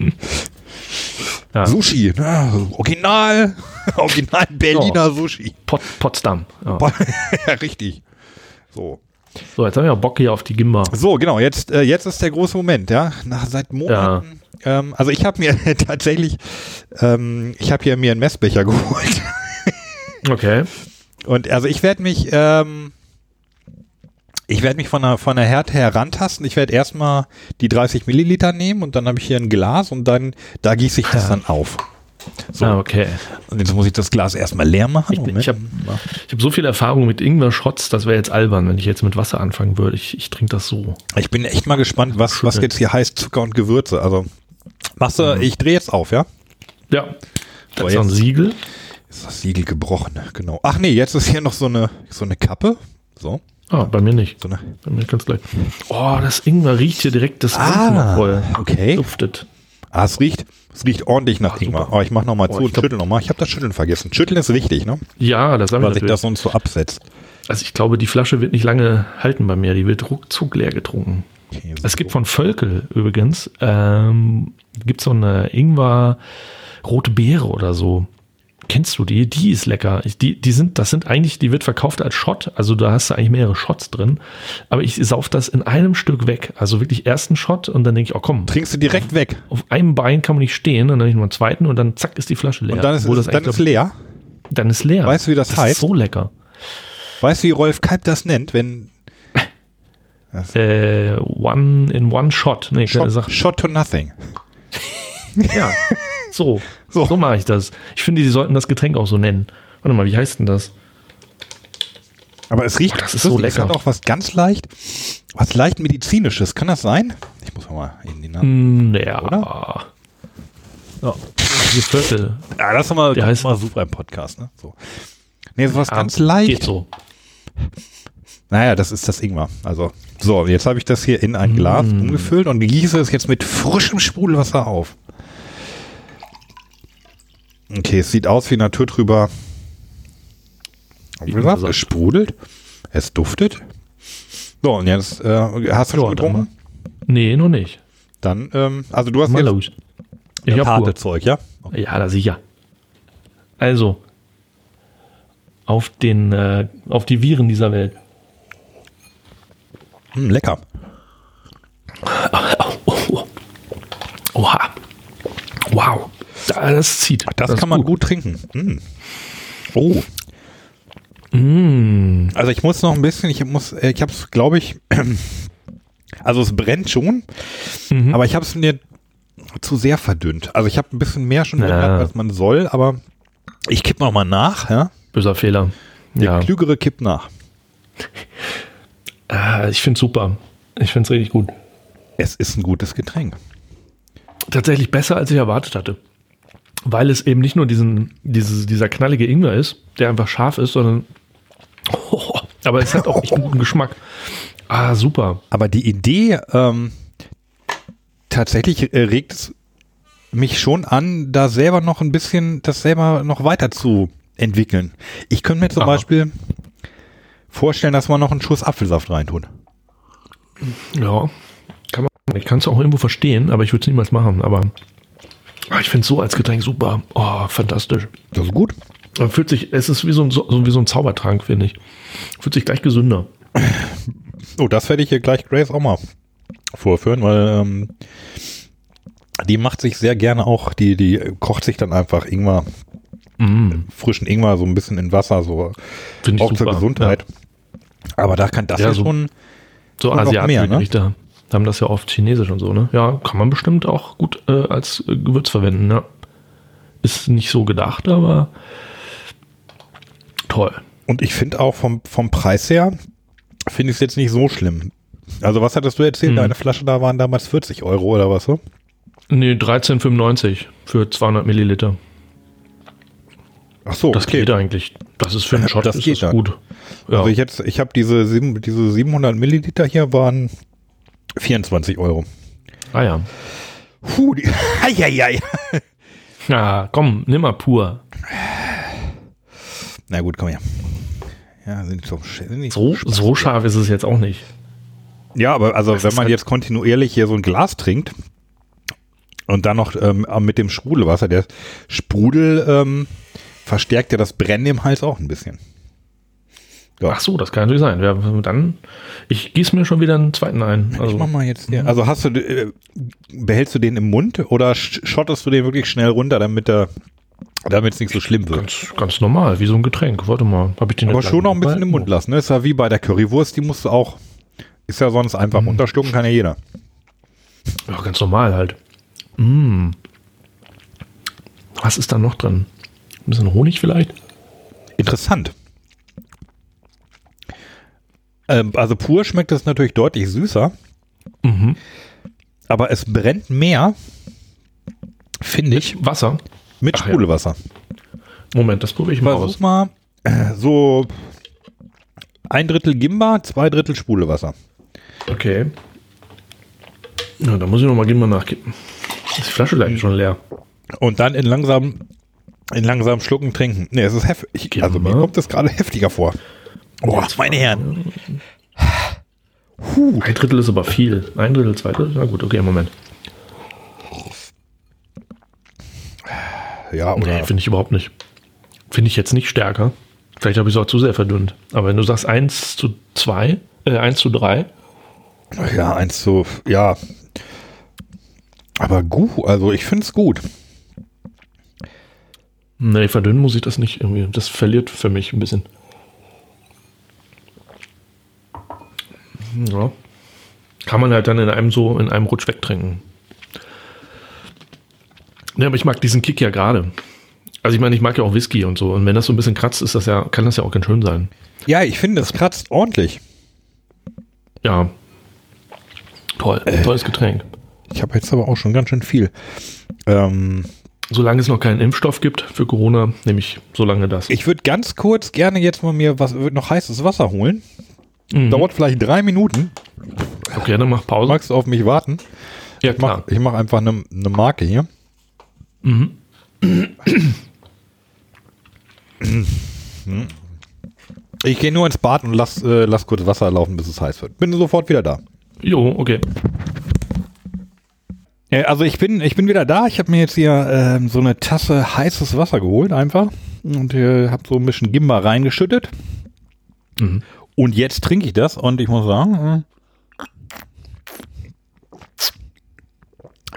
Ja. Sushi, ne? original, <laughs> original Berliner Sushi. Pot, Potsdam. Ja. <laughs> ja, richtig. So. So, jetzt haben wir ja Bock hier auf die Gimba. So, genau, jetzt, äh, jetzt ist der große Moment, ja. Nach, seit Monaten. Ähm, also ich habe mir <laughs> tatsächlich, ähm, ich habe hier mir einen Messbecher geholt. Okay. Und also ich werde mich, ähm, ich werde mich von der, von der Härte herantasten. Ich werde erstmal die 30 Milliliter nehmen und dann habe ich hier ein Glas und dann, da gieße ich das dann auf. So, Ah, okay. und jetzt muss ich das Glas erstmal leer machen. Ich, ich habe hab so viel Erfahrung mit Ingwer-Shots, das wäre jetzt albern, wenn ich jetzt mit Wasser anfangen würde. Ich, ich trinke das so. ich bin echt mal gespannt, was, was jetzt hier heißt Zucker und Gewürze. Also machst du, ich drehe jetzt auf, ja? Ja. Das So, ist noch ein jetzt- Siegel. Ist das Siegel gebrochen, genau. Ach nee, jetzt ist hier noch so eine, so eine Kappe. So, Ah, bei mir nicht. so eine. Bei mir ganz gleich. Oh, das Ingwer riecht hier direkt das Ah, voll. okay. Duftet. Ah, es riecht, es riecht ordentlich nach Ach, Ingwer. super. Aber ich mach noch mal Oh, zu ich und glaub- schüttel noch mal. Ich habe das Schütteln vergessen. Schütteln ist wichtig, ne? Ja, das haben wir Weil sich das sonst so absetzt. Also ich glaube, die Flasche wird nicht lange halten bei mir. Die wird ruckzuck leer getrunken. Okay, so. Es gibt von Völkel übrigens, ähm, gibt so eine Ingwer rote Beere oder so. Kennst du die? Die ist lecker. Ich, die, die sind, das sind eigentlich, die wird verkauft als Shot. Also da hast du eigentlich mehrere Shots drin. Aber ich sauf das in einem Stück weg. Also wirklich ersten Shot und dann denke ich, oh komm, Trinkst du direkt weg. auf einem Bein kann man nicht stehen und dann nehme ich noch einen zweiten und dann zack ist die Flasche leer. Und dann ist, das dann ist leer. dann ist leer. Weißt du, wie das heißt? Ist so lecker. Weißt du, wie Rolf Kalb das nennt, wenn <laughs> Äh, one in one shot. Nee, Shot. Shot to nothing. Ja, <laughs> so. So. So, mache ich das. Ich finde, die sollten das Getränk auch so nennen. Warte mal, wie heißt denn das? Aber es riecht, Oh, das ist so lustig, Es lecker. hat auch was ganz leicht, was leicht medizinisches. Kann das sein? Ich muss mal in die Nase. Hm, ja. Oder? Ja. Hier Viertel. Ja, das ist mal, Der heißt- mal super im Podcast, ne? So. Nee, so was Ja, ganz leicht. Geht so. Naja, das ist das Ingwer. Also, so, jetzt habe ich das hier in ein Glas Mm. umgefüllt und gieße es jetzt mit frischem Sprudelwasser auf. Okay, es sieht aus wie naturtrüber. Wie gesagt, es sprudelt, es duftet. So, und jetzt äh, hast du Ja, schon getrunken? Nee, noch nicht. Dann, ähm, also du hast Mal jetzt los. Ich harte Pur. Zeug, ja? Ja, da sicher. Also, auf den, äh, auf die Viren dieser Welt. Hm, lecker. Oha. Wow. Das zieht. Das, ist kann man gut, trinken. Mm. Oh. Mm. Also ich muss noch ein bisschen, ich muss, äh, ich habe es, glaube ich, <clears throat> also es brennt schon, Mhm. aber ich habe es mir zu sehr verdünnt. Also ich habe ein bisschen mehr schon drin, Ja. als man soll, aber ich kipp noch mal nach. Ja? Böser Fehler. Der Ja. Klügere kippt nach. Ah, ich finde super. Ich finde es richtig gut. Es ist ein gutes Getränk. tatsächlich besser, als ich erwartet hatte. Weil es eben nicht nur diesen, dieses, dieser knallige Ingwer ist, der einfach scharf ist, sondern oh, <laughs> aber es hat auch echt einen guten Geschmack. Ah, super. Aber die Idee, ähm, tatsächlich äh, regt es mich schon an, da selber noch ein bisschen, das selber noch weiter zu entwickeln. Ich könnte mir zum Aha. Beispiel vorstellen, dass man noch einen Schuss Apfelsaft reintut. Ja, kann man. Ich kann es auch irgendwo verstehen, aber ich würde es niemals machen. Aber ah, ich finde es so als Getränk super. Oh, fantastisch. Das ist gut. Man fühlt sich, es ist wie so ein, so, wie so ein Zaubertrank, finde ich. Fühlt sich gleich gesünder. Oh, das werde ich hier gleich Grace auch mal vorführen, weil ähm, die macht sich sehr gerne auch, die, die kocht sich dann einfach Ingwer, Mm, frischen Ingwer so ein bisschen in Wasser, so auch zur super. Gesundheit. Aber da kann das Ja, ja, so- schon, So asiatische mehr, ne? Gerichte haben das ja oft chinesisch und so, ne? Ja, kann man bestimmt auch gut äh, als äh, Gewürz verwenden, ja. Ist nicht so gedacht, aber toll. und ich finde auch vom, vom Preis her, finde ich es jetzt nicht so schlimm. Also was hattest du erzählt? Hm. Deine Flasche da waren damals 40 Euro oder was so? Nee, 13,95 für 200 Milliliter. Ach so, Das geht eigentlich. Das ist für einen <laughs> Shot Das ist geht das gut. Ja. Also ich jetzt, ich habe diese, diese 700 Milliliter hier waren 24 Euro. ah ja. Puh, die, <laughs> Eieiei. Ja, komm, nimm mal pur. Na gut, komm her. Ja, sind so, sind nicht So, so scharf ist es jetzt auch nicht. Ja, aber also Das wenn man halt- jetzt kontinuierlich hier so ein Glas trinkt und dann noch ähm, mit dem Sprudelwasser, der Sprudel ähm, verstärkt ja das Brennen im Hals auch ein bisschen. Ja. Ach so, das kann natürlich sein. Ja, dann, ich gieße mir schon wieder einen zweiten ein. ich Also, mach mal jetzt hier. Also hast du, äh, behältst du den im Mund oder sch- schottest du den wirklich schnell runter, damit er, damit es nicht so schlimm wird? ganz, ganz normal, wie so ein Getränk. Warte mal, habe ich den Aber schon noch ein bisschen im Mund lassen. Ne? Ist ja wie bei der Currywurst, die musst du auch, ist ja sonst einfach Mhm. runterschlucken, kann ja jeder. Ja, ganz normal halt. Mm. Was ist da noch drin? Ein bisschen Honig vielleicht? Interessant. Ähm, also pur schmeckt es natürlich deutlich süßer, Mhm. aber es brennt mehr, finde ich, Wasser? mit Ach ja. Sprudelwasser. Moment, das probiere ich mal Versuch aus. mal äh, so ein Drittel Gimba, zwei Drittel Sprudelwasser. Okay. Ja, da muss ich noch mal Gimba nachkippen. Ist die Flasche gleich schon leer? Und dann in langsam, in langsam Schlucken trinken. Nee, es ist heftig. Also mir kommt das gerade <laughs> heftiger vor. Boah, meine Herren. Ein Drittel ist aber viel. Ein Drittel, zwei Drittel? Na gut, okay, Moment. Ja, Nee, oder finde ich überhaupt nicht. Finde ich jetzt nicht stärker. Vielleicht habe ich es auch zu sehr verdünnt. Aber wenn du sagst 1 zu 2, äh, 1 zu 3, ja, eins zu, ja. Aber gut, also ich finde es gut. nee, verdünnen muss ich das nicht irgendwie. Das verliert für mich ein bisschen. Ja. Kann man halt dann in einem so, in einem Rutsch wegtrinken. Ja, aber ich mag diesen Kick ja gerade. Also ich meine, ich mag ja auch Whisky und so. Und wenn das so ein bisschen kratzt, ist das ja, kann das ja auch ganz schön sein. Ja, ich finde, es kratzt ordentlich. Ja. Toll. Tolles Getränk. Ich habe jetzt aber auch schon ganz schön viel. Ähm, Solange es noch keinen Impfstoff gibt für Corona, nehme ich so lange das. ich würde ganz kurz gerne jetzt mal mir was noch heißes Wasser holen. Mhm. Dauert vielleicht drei Minuten. Okay, dann mach Pause. Magst du auf mich warten? Ja, Ich mache ich mach einfach eine eine Marke hier. Mhm. Ich gehe nur ins Bad und lass, äh, lass kurz Wasser laufen, bis es heiß wird. Bin sofort wieder da. Jo, okay. Also ich bin, ich bin wieder da. Ich habe mir jetzt hier ähm, so eine Tasse heißes Wasser geholt einfach und äh, habe so ein bisschen Gimba reingeschüttet. Mhm. Und jetzt trinke ich das und ich muss sagen, äh,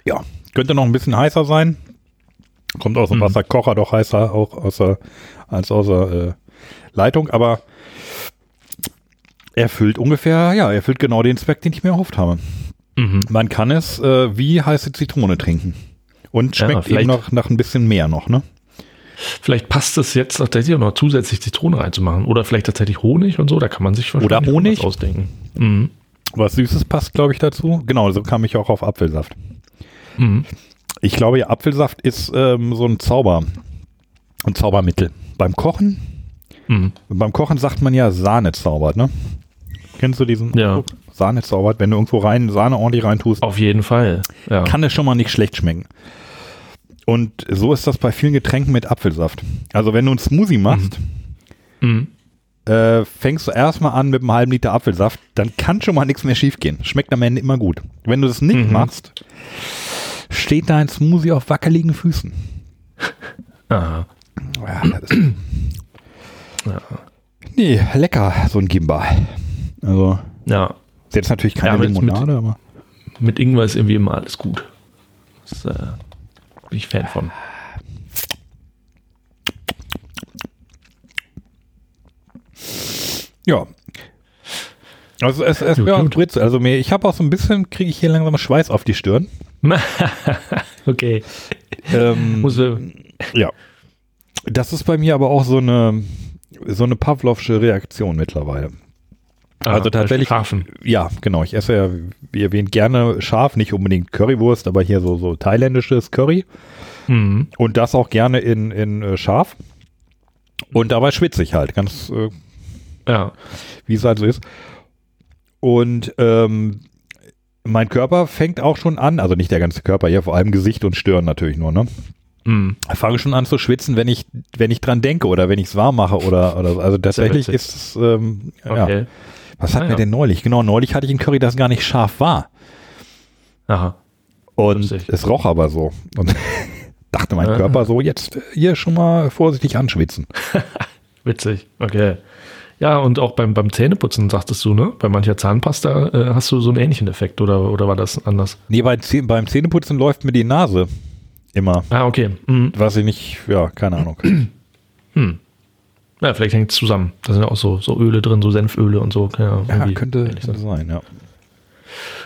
ja, könnte noch ein bisschen heißer sein. Kommt aus dem Mhm. Wasserkocher doch heißer auch aus der, als aus der äh, Leitung, aber er füllt ungefähr, ja, er füllt genau den Zweck, den ich mir erhofft habe. Mhm. Man kann es äh, wie heiße Zitrone trinken. Und Ja, schmeckt eben vielleicht- noch nach ein bisschen mehr noch, ne? Vielleicht passt es jetzt tatsächlich auch noch zusätzlich Zitrone reinzumachen. Oder vielleicht tatsächlich Honig und so. Da kann man sich Oder wahrscheinlich Honig. was ausdenken. Mhm. Was Süßes passt, glaube ich, dazu. Genau, so kam ich auch auf Apfelsaft. Mhm. Ich glaube, ja, Apfelsaft ist ähm, so ein Zauber, ein Zaubermittel. Beim Kochen, Mhm. beim Kochen sagt man ja Sahne zaubert, ne? Kennst du diesen Ja. Ausdruck? Sahne zaubert, wenn du irgendwo rein Sahne ordentlich reintust, Auf jeden Fall. Ja. kann es schon mal nicht schlecht schmecken. Und so ist das bei vielen Getränken mit Apfelsaft. Also wenn du einen Smoothie machst, Mhm. äh, fängst du erstmal an mit einem halben Liter Apfelsaft, dann kann schon mal nichts mehr schiefgehen. Schmeckt am Ende immer gut. Wenn du das nicht Mhm. machst, steht dein Smoothie auf wackeligen Füßen. Aha. Ja, das ist <clears throat> Nee, lecker, so ein Gimba. Also, Ja. ist jetzt natürlich keine Ja, mit- Limonade, aber. Mit Ingwer ist irgendwie immer alles gut. Das, äh, bin ich Fan von. Ja. Also es, es wäre. Spritze. Also mir, ich habe auch so ein bisschen, kriege ich hier langsam Schweiß auf die Stirn. <laughs> okay. Ähm, Muss, ja. Das ist bei mir aber auch so eine so eine Pavlovsche Reaktion mittlerweile. Also ah, tatsächlich- Strafen. Ja, genau. Ich esse ja, wie erwähnt, gerne scharf, nicht unbedingt Currywurst, aber hier so, so thailändisches Curry. Mhm. Und das auch gerne in, in äh, scharf. Und dabei schwitze ich halt, ganz äh, Ja. wie es halt so ist. Und ähm, mein Körper fängt auch schon an, also nicht der ganze Körper, ja, vor allem Gesicht und Stirn natürlich nur, ne? Ich fange schon an zu schwitzen, wenn ich, wenn ich dran denke oder wenn ich es warm mache oder, oder so. also tatsächlich ist es, ähm, ja. Was hatten Ah, wir ja. denn neulich? Genau, neulich hatte ich ein Curry, das gar nicht scharf war. Aha. Und Lustig. es roch aber so. Und <laughs> dachte mein Ah. Körper so, jetzt äh, hier schon mal vorsichtig anschwitzen. <laughs> Witzig. Okay. Ja, und auch beim, beim Zähneputzen sagtest du, ne? Bei mancher Zahnpasta äh, hast du so einen ähnlichen Effekt oder, oder war das anders? Nee, bei, Zäh- beim Zähneputzen läuft mir die Nase immer. Ah, okay. Mhm. Was ich nicht, ja, keine Ahnung. <clears throat> Ja, vielleicht hängt es zusammen. Da sind ja auch so, so Öle drin, so Senföle und so. Ja, Ja, könnte, könnte sein. ja.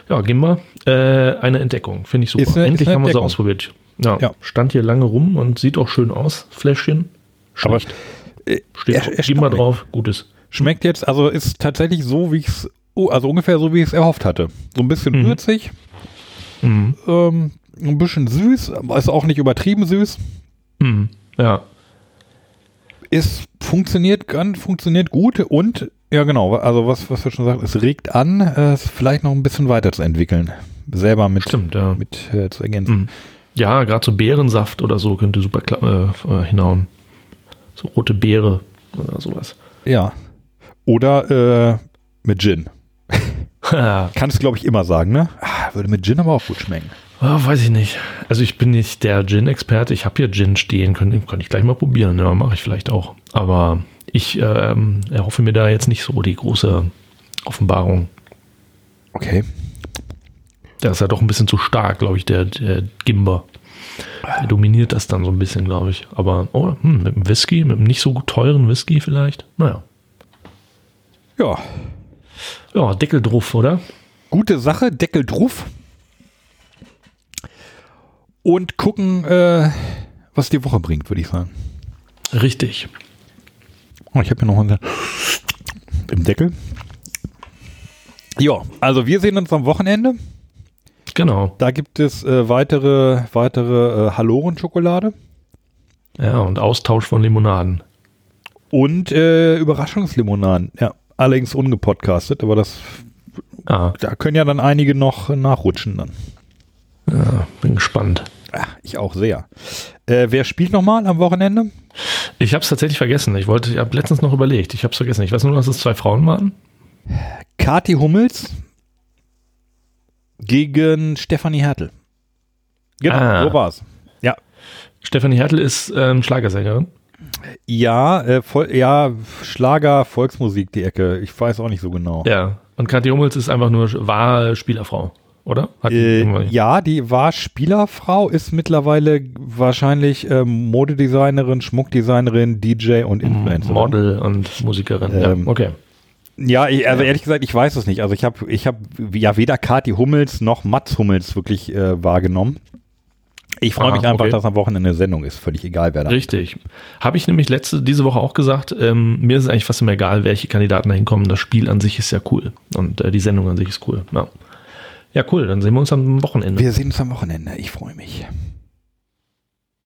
Ja, Gimba, äh, eine Entdeckung. Finde ich super. Eine- Endlich haben wir sie ausprobiert. Ja, Ja. stand hier lange rum und sieht auch schön aus. Fläschchen. Aber Schlecht. äh, Steht er- Gimba drauf. Gutes. Schmeckt jetzt, also ist tatsächlich so, wie ich es, oh, also ungefähr so, wie ich es erhofft hatte. So ein bisschen Mhm. würzig, Mhm. ähm, ein bisschen süß, aber ist auch nicht übertrieben süß. Mhm. Ja. Ist, funktioniert ganz, funktioniert gut und, ja genau, also was, was wir schon sagen, es regt an, es vielleicht noch ein bisschen weiterzuentwickeln. Selber mit, Stimmt, ja. mit äh, zu ergänzen. Mhm. Ja, gerade so Beerensaft oder so könnte super äh, äh, hinhauen. So rote Beere oder sowas. Ja. Oder äh, mit Gin. <laughs> Kannst glaube ich immer sagen, ne? Ah, würde mit Gin aber auch gut schmecken. Oh, weiß ich nicht. Also ich bin nicht der Gin-Experte. Ich habe hier Gin stehen. Könnte kann ich gleich mal probieren. Ja, mache ich vielleicht auch. Aber ich ähm, erhoffe mir da jetzt nicht so die große Offenbarung. Okay. Der ist ja doch ein bisschen zu stark, glaube ich, der, der Gimber. Der dominiert das dann so ein bisschen, glaube ich. Aber oh, hm, mit dem Whisky, mit einem nicht so teuren Whisky vielleicht. Naja. Ja. Ja, Deckel drauf, oder? Gute Sache, Deckel drauf. Und gucken, äh, was die Woche bringt, würde ich sagen. Richtig. Oh, ich habe hier noch einen im Deckel. Ja, also wir sehen uns am Wochenende. Genau. Da gibt es äh, weitere, weitere äh, Halloren-Schokolade Ja, und Austausch von Limonaden. und äh, Überraschungslimonaden. Ja, allerdings ungepodcastet, aber das, Ah, da können ja dann einige noch nachrutschen dann. ja, bin gespannt. Ich auch sehr. Äh, wer spielt nochmal am Wochenende? Ich habe es tatsächlich vergessen. Ich wollte, ich habe letztens noch überlegt. Ich habe es vergessen. Ich weiß nur, dass es zwei Frauen waren. Kati Hummels gegen Stefanie Hertel. Genau, Ah. so war's. Ja, Stefanie Hertel ist ähm, Schlagersängerin. ja, äh, voll, ja, Schlager, Volksmusik, die Ecke. Ich weiß auch nicht so genau. Ja. Und Kathi Hummels ist einfach nur war Spielerfrau, oder? Äh, ja, die war Spielerfrau, ist mittlerweile wahrscheinlich ähm, Modedesignerin, Schmuckdesignerin, DJ und Influencerin. Model und Musikerin. Ähm, ja, okay. Ja, ich, also ehrlich gesagt, ich weiß es nicht. Also ich habe ich hab ja weder Kati Hummels noch Mats Hummels wirklich äh, wahrgenommen. Ich freue mich einfach, okay. dass am Wochenende eine Sendung ist. Völlig egal, wer da Richtig. Habe ich nämlich letzte, diese Woche auch gesagt, ähm, mir ist es eigentlich fast immer egal, welche Kandidaten da hinkommen. Das Spiel an sich ist ja cool. Und äh, die Sendung an sich ist cool. Ja. Ja, cool. Dann sehen wir uns am Wochenende. Wir sehen uns am Wochenende. Ich freue mich.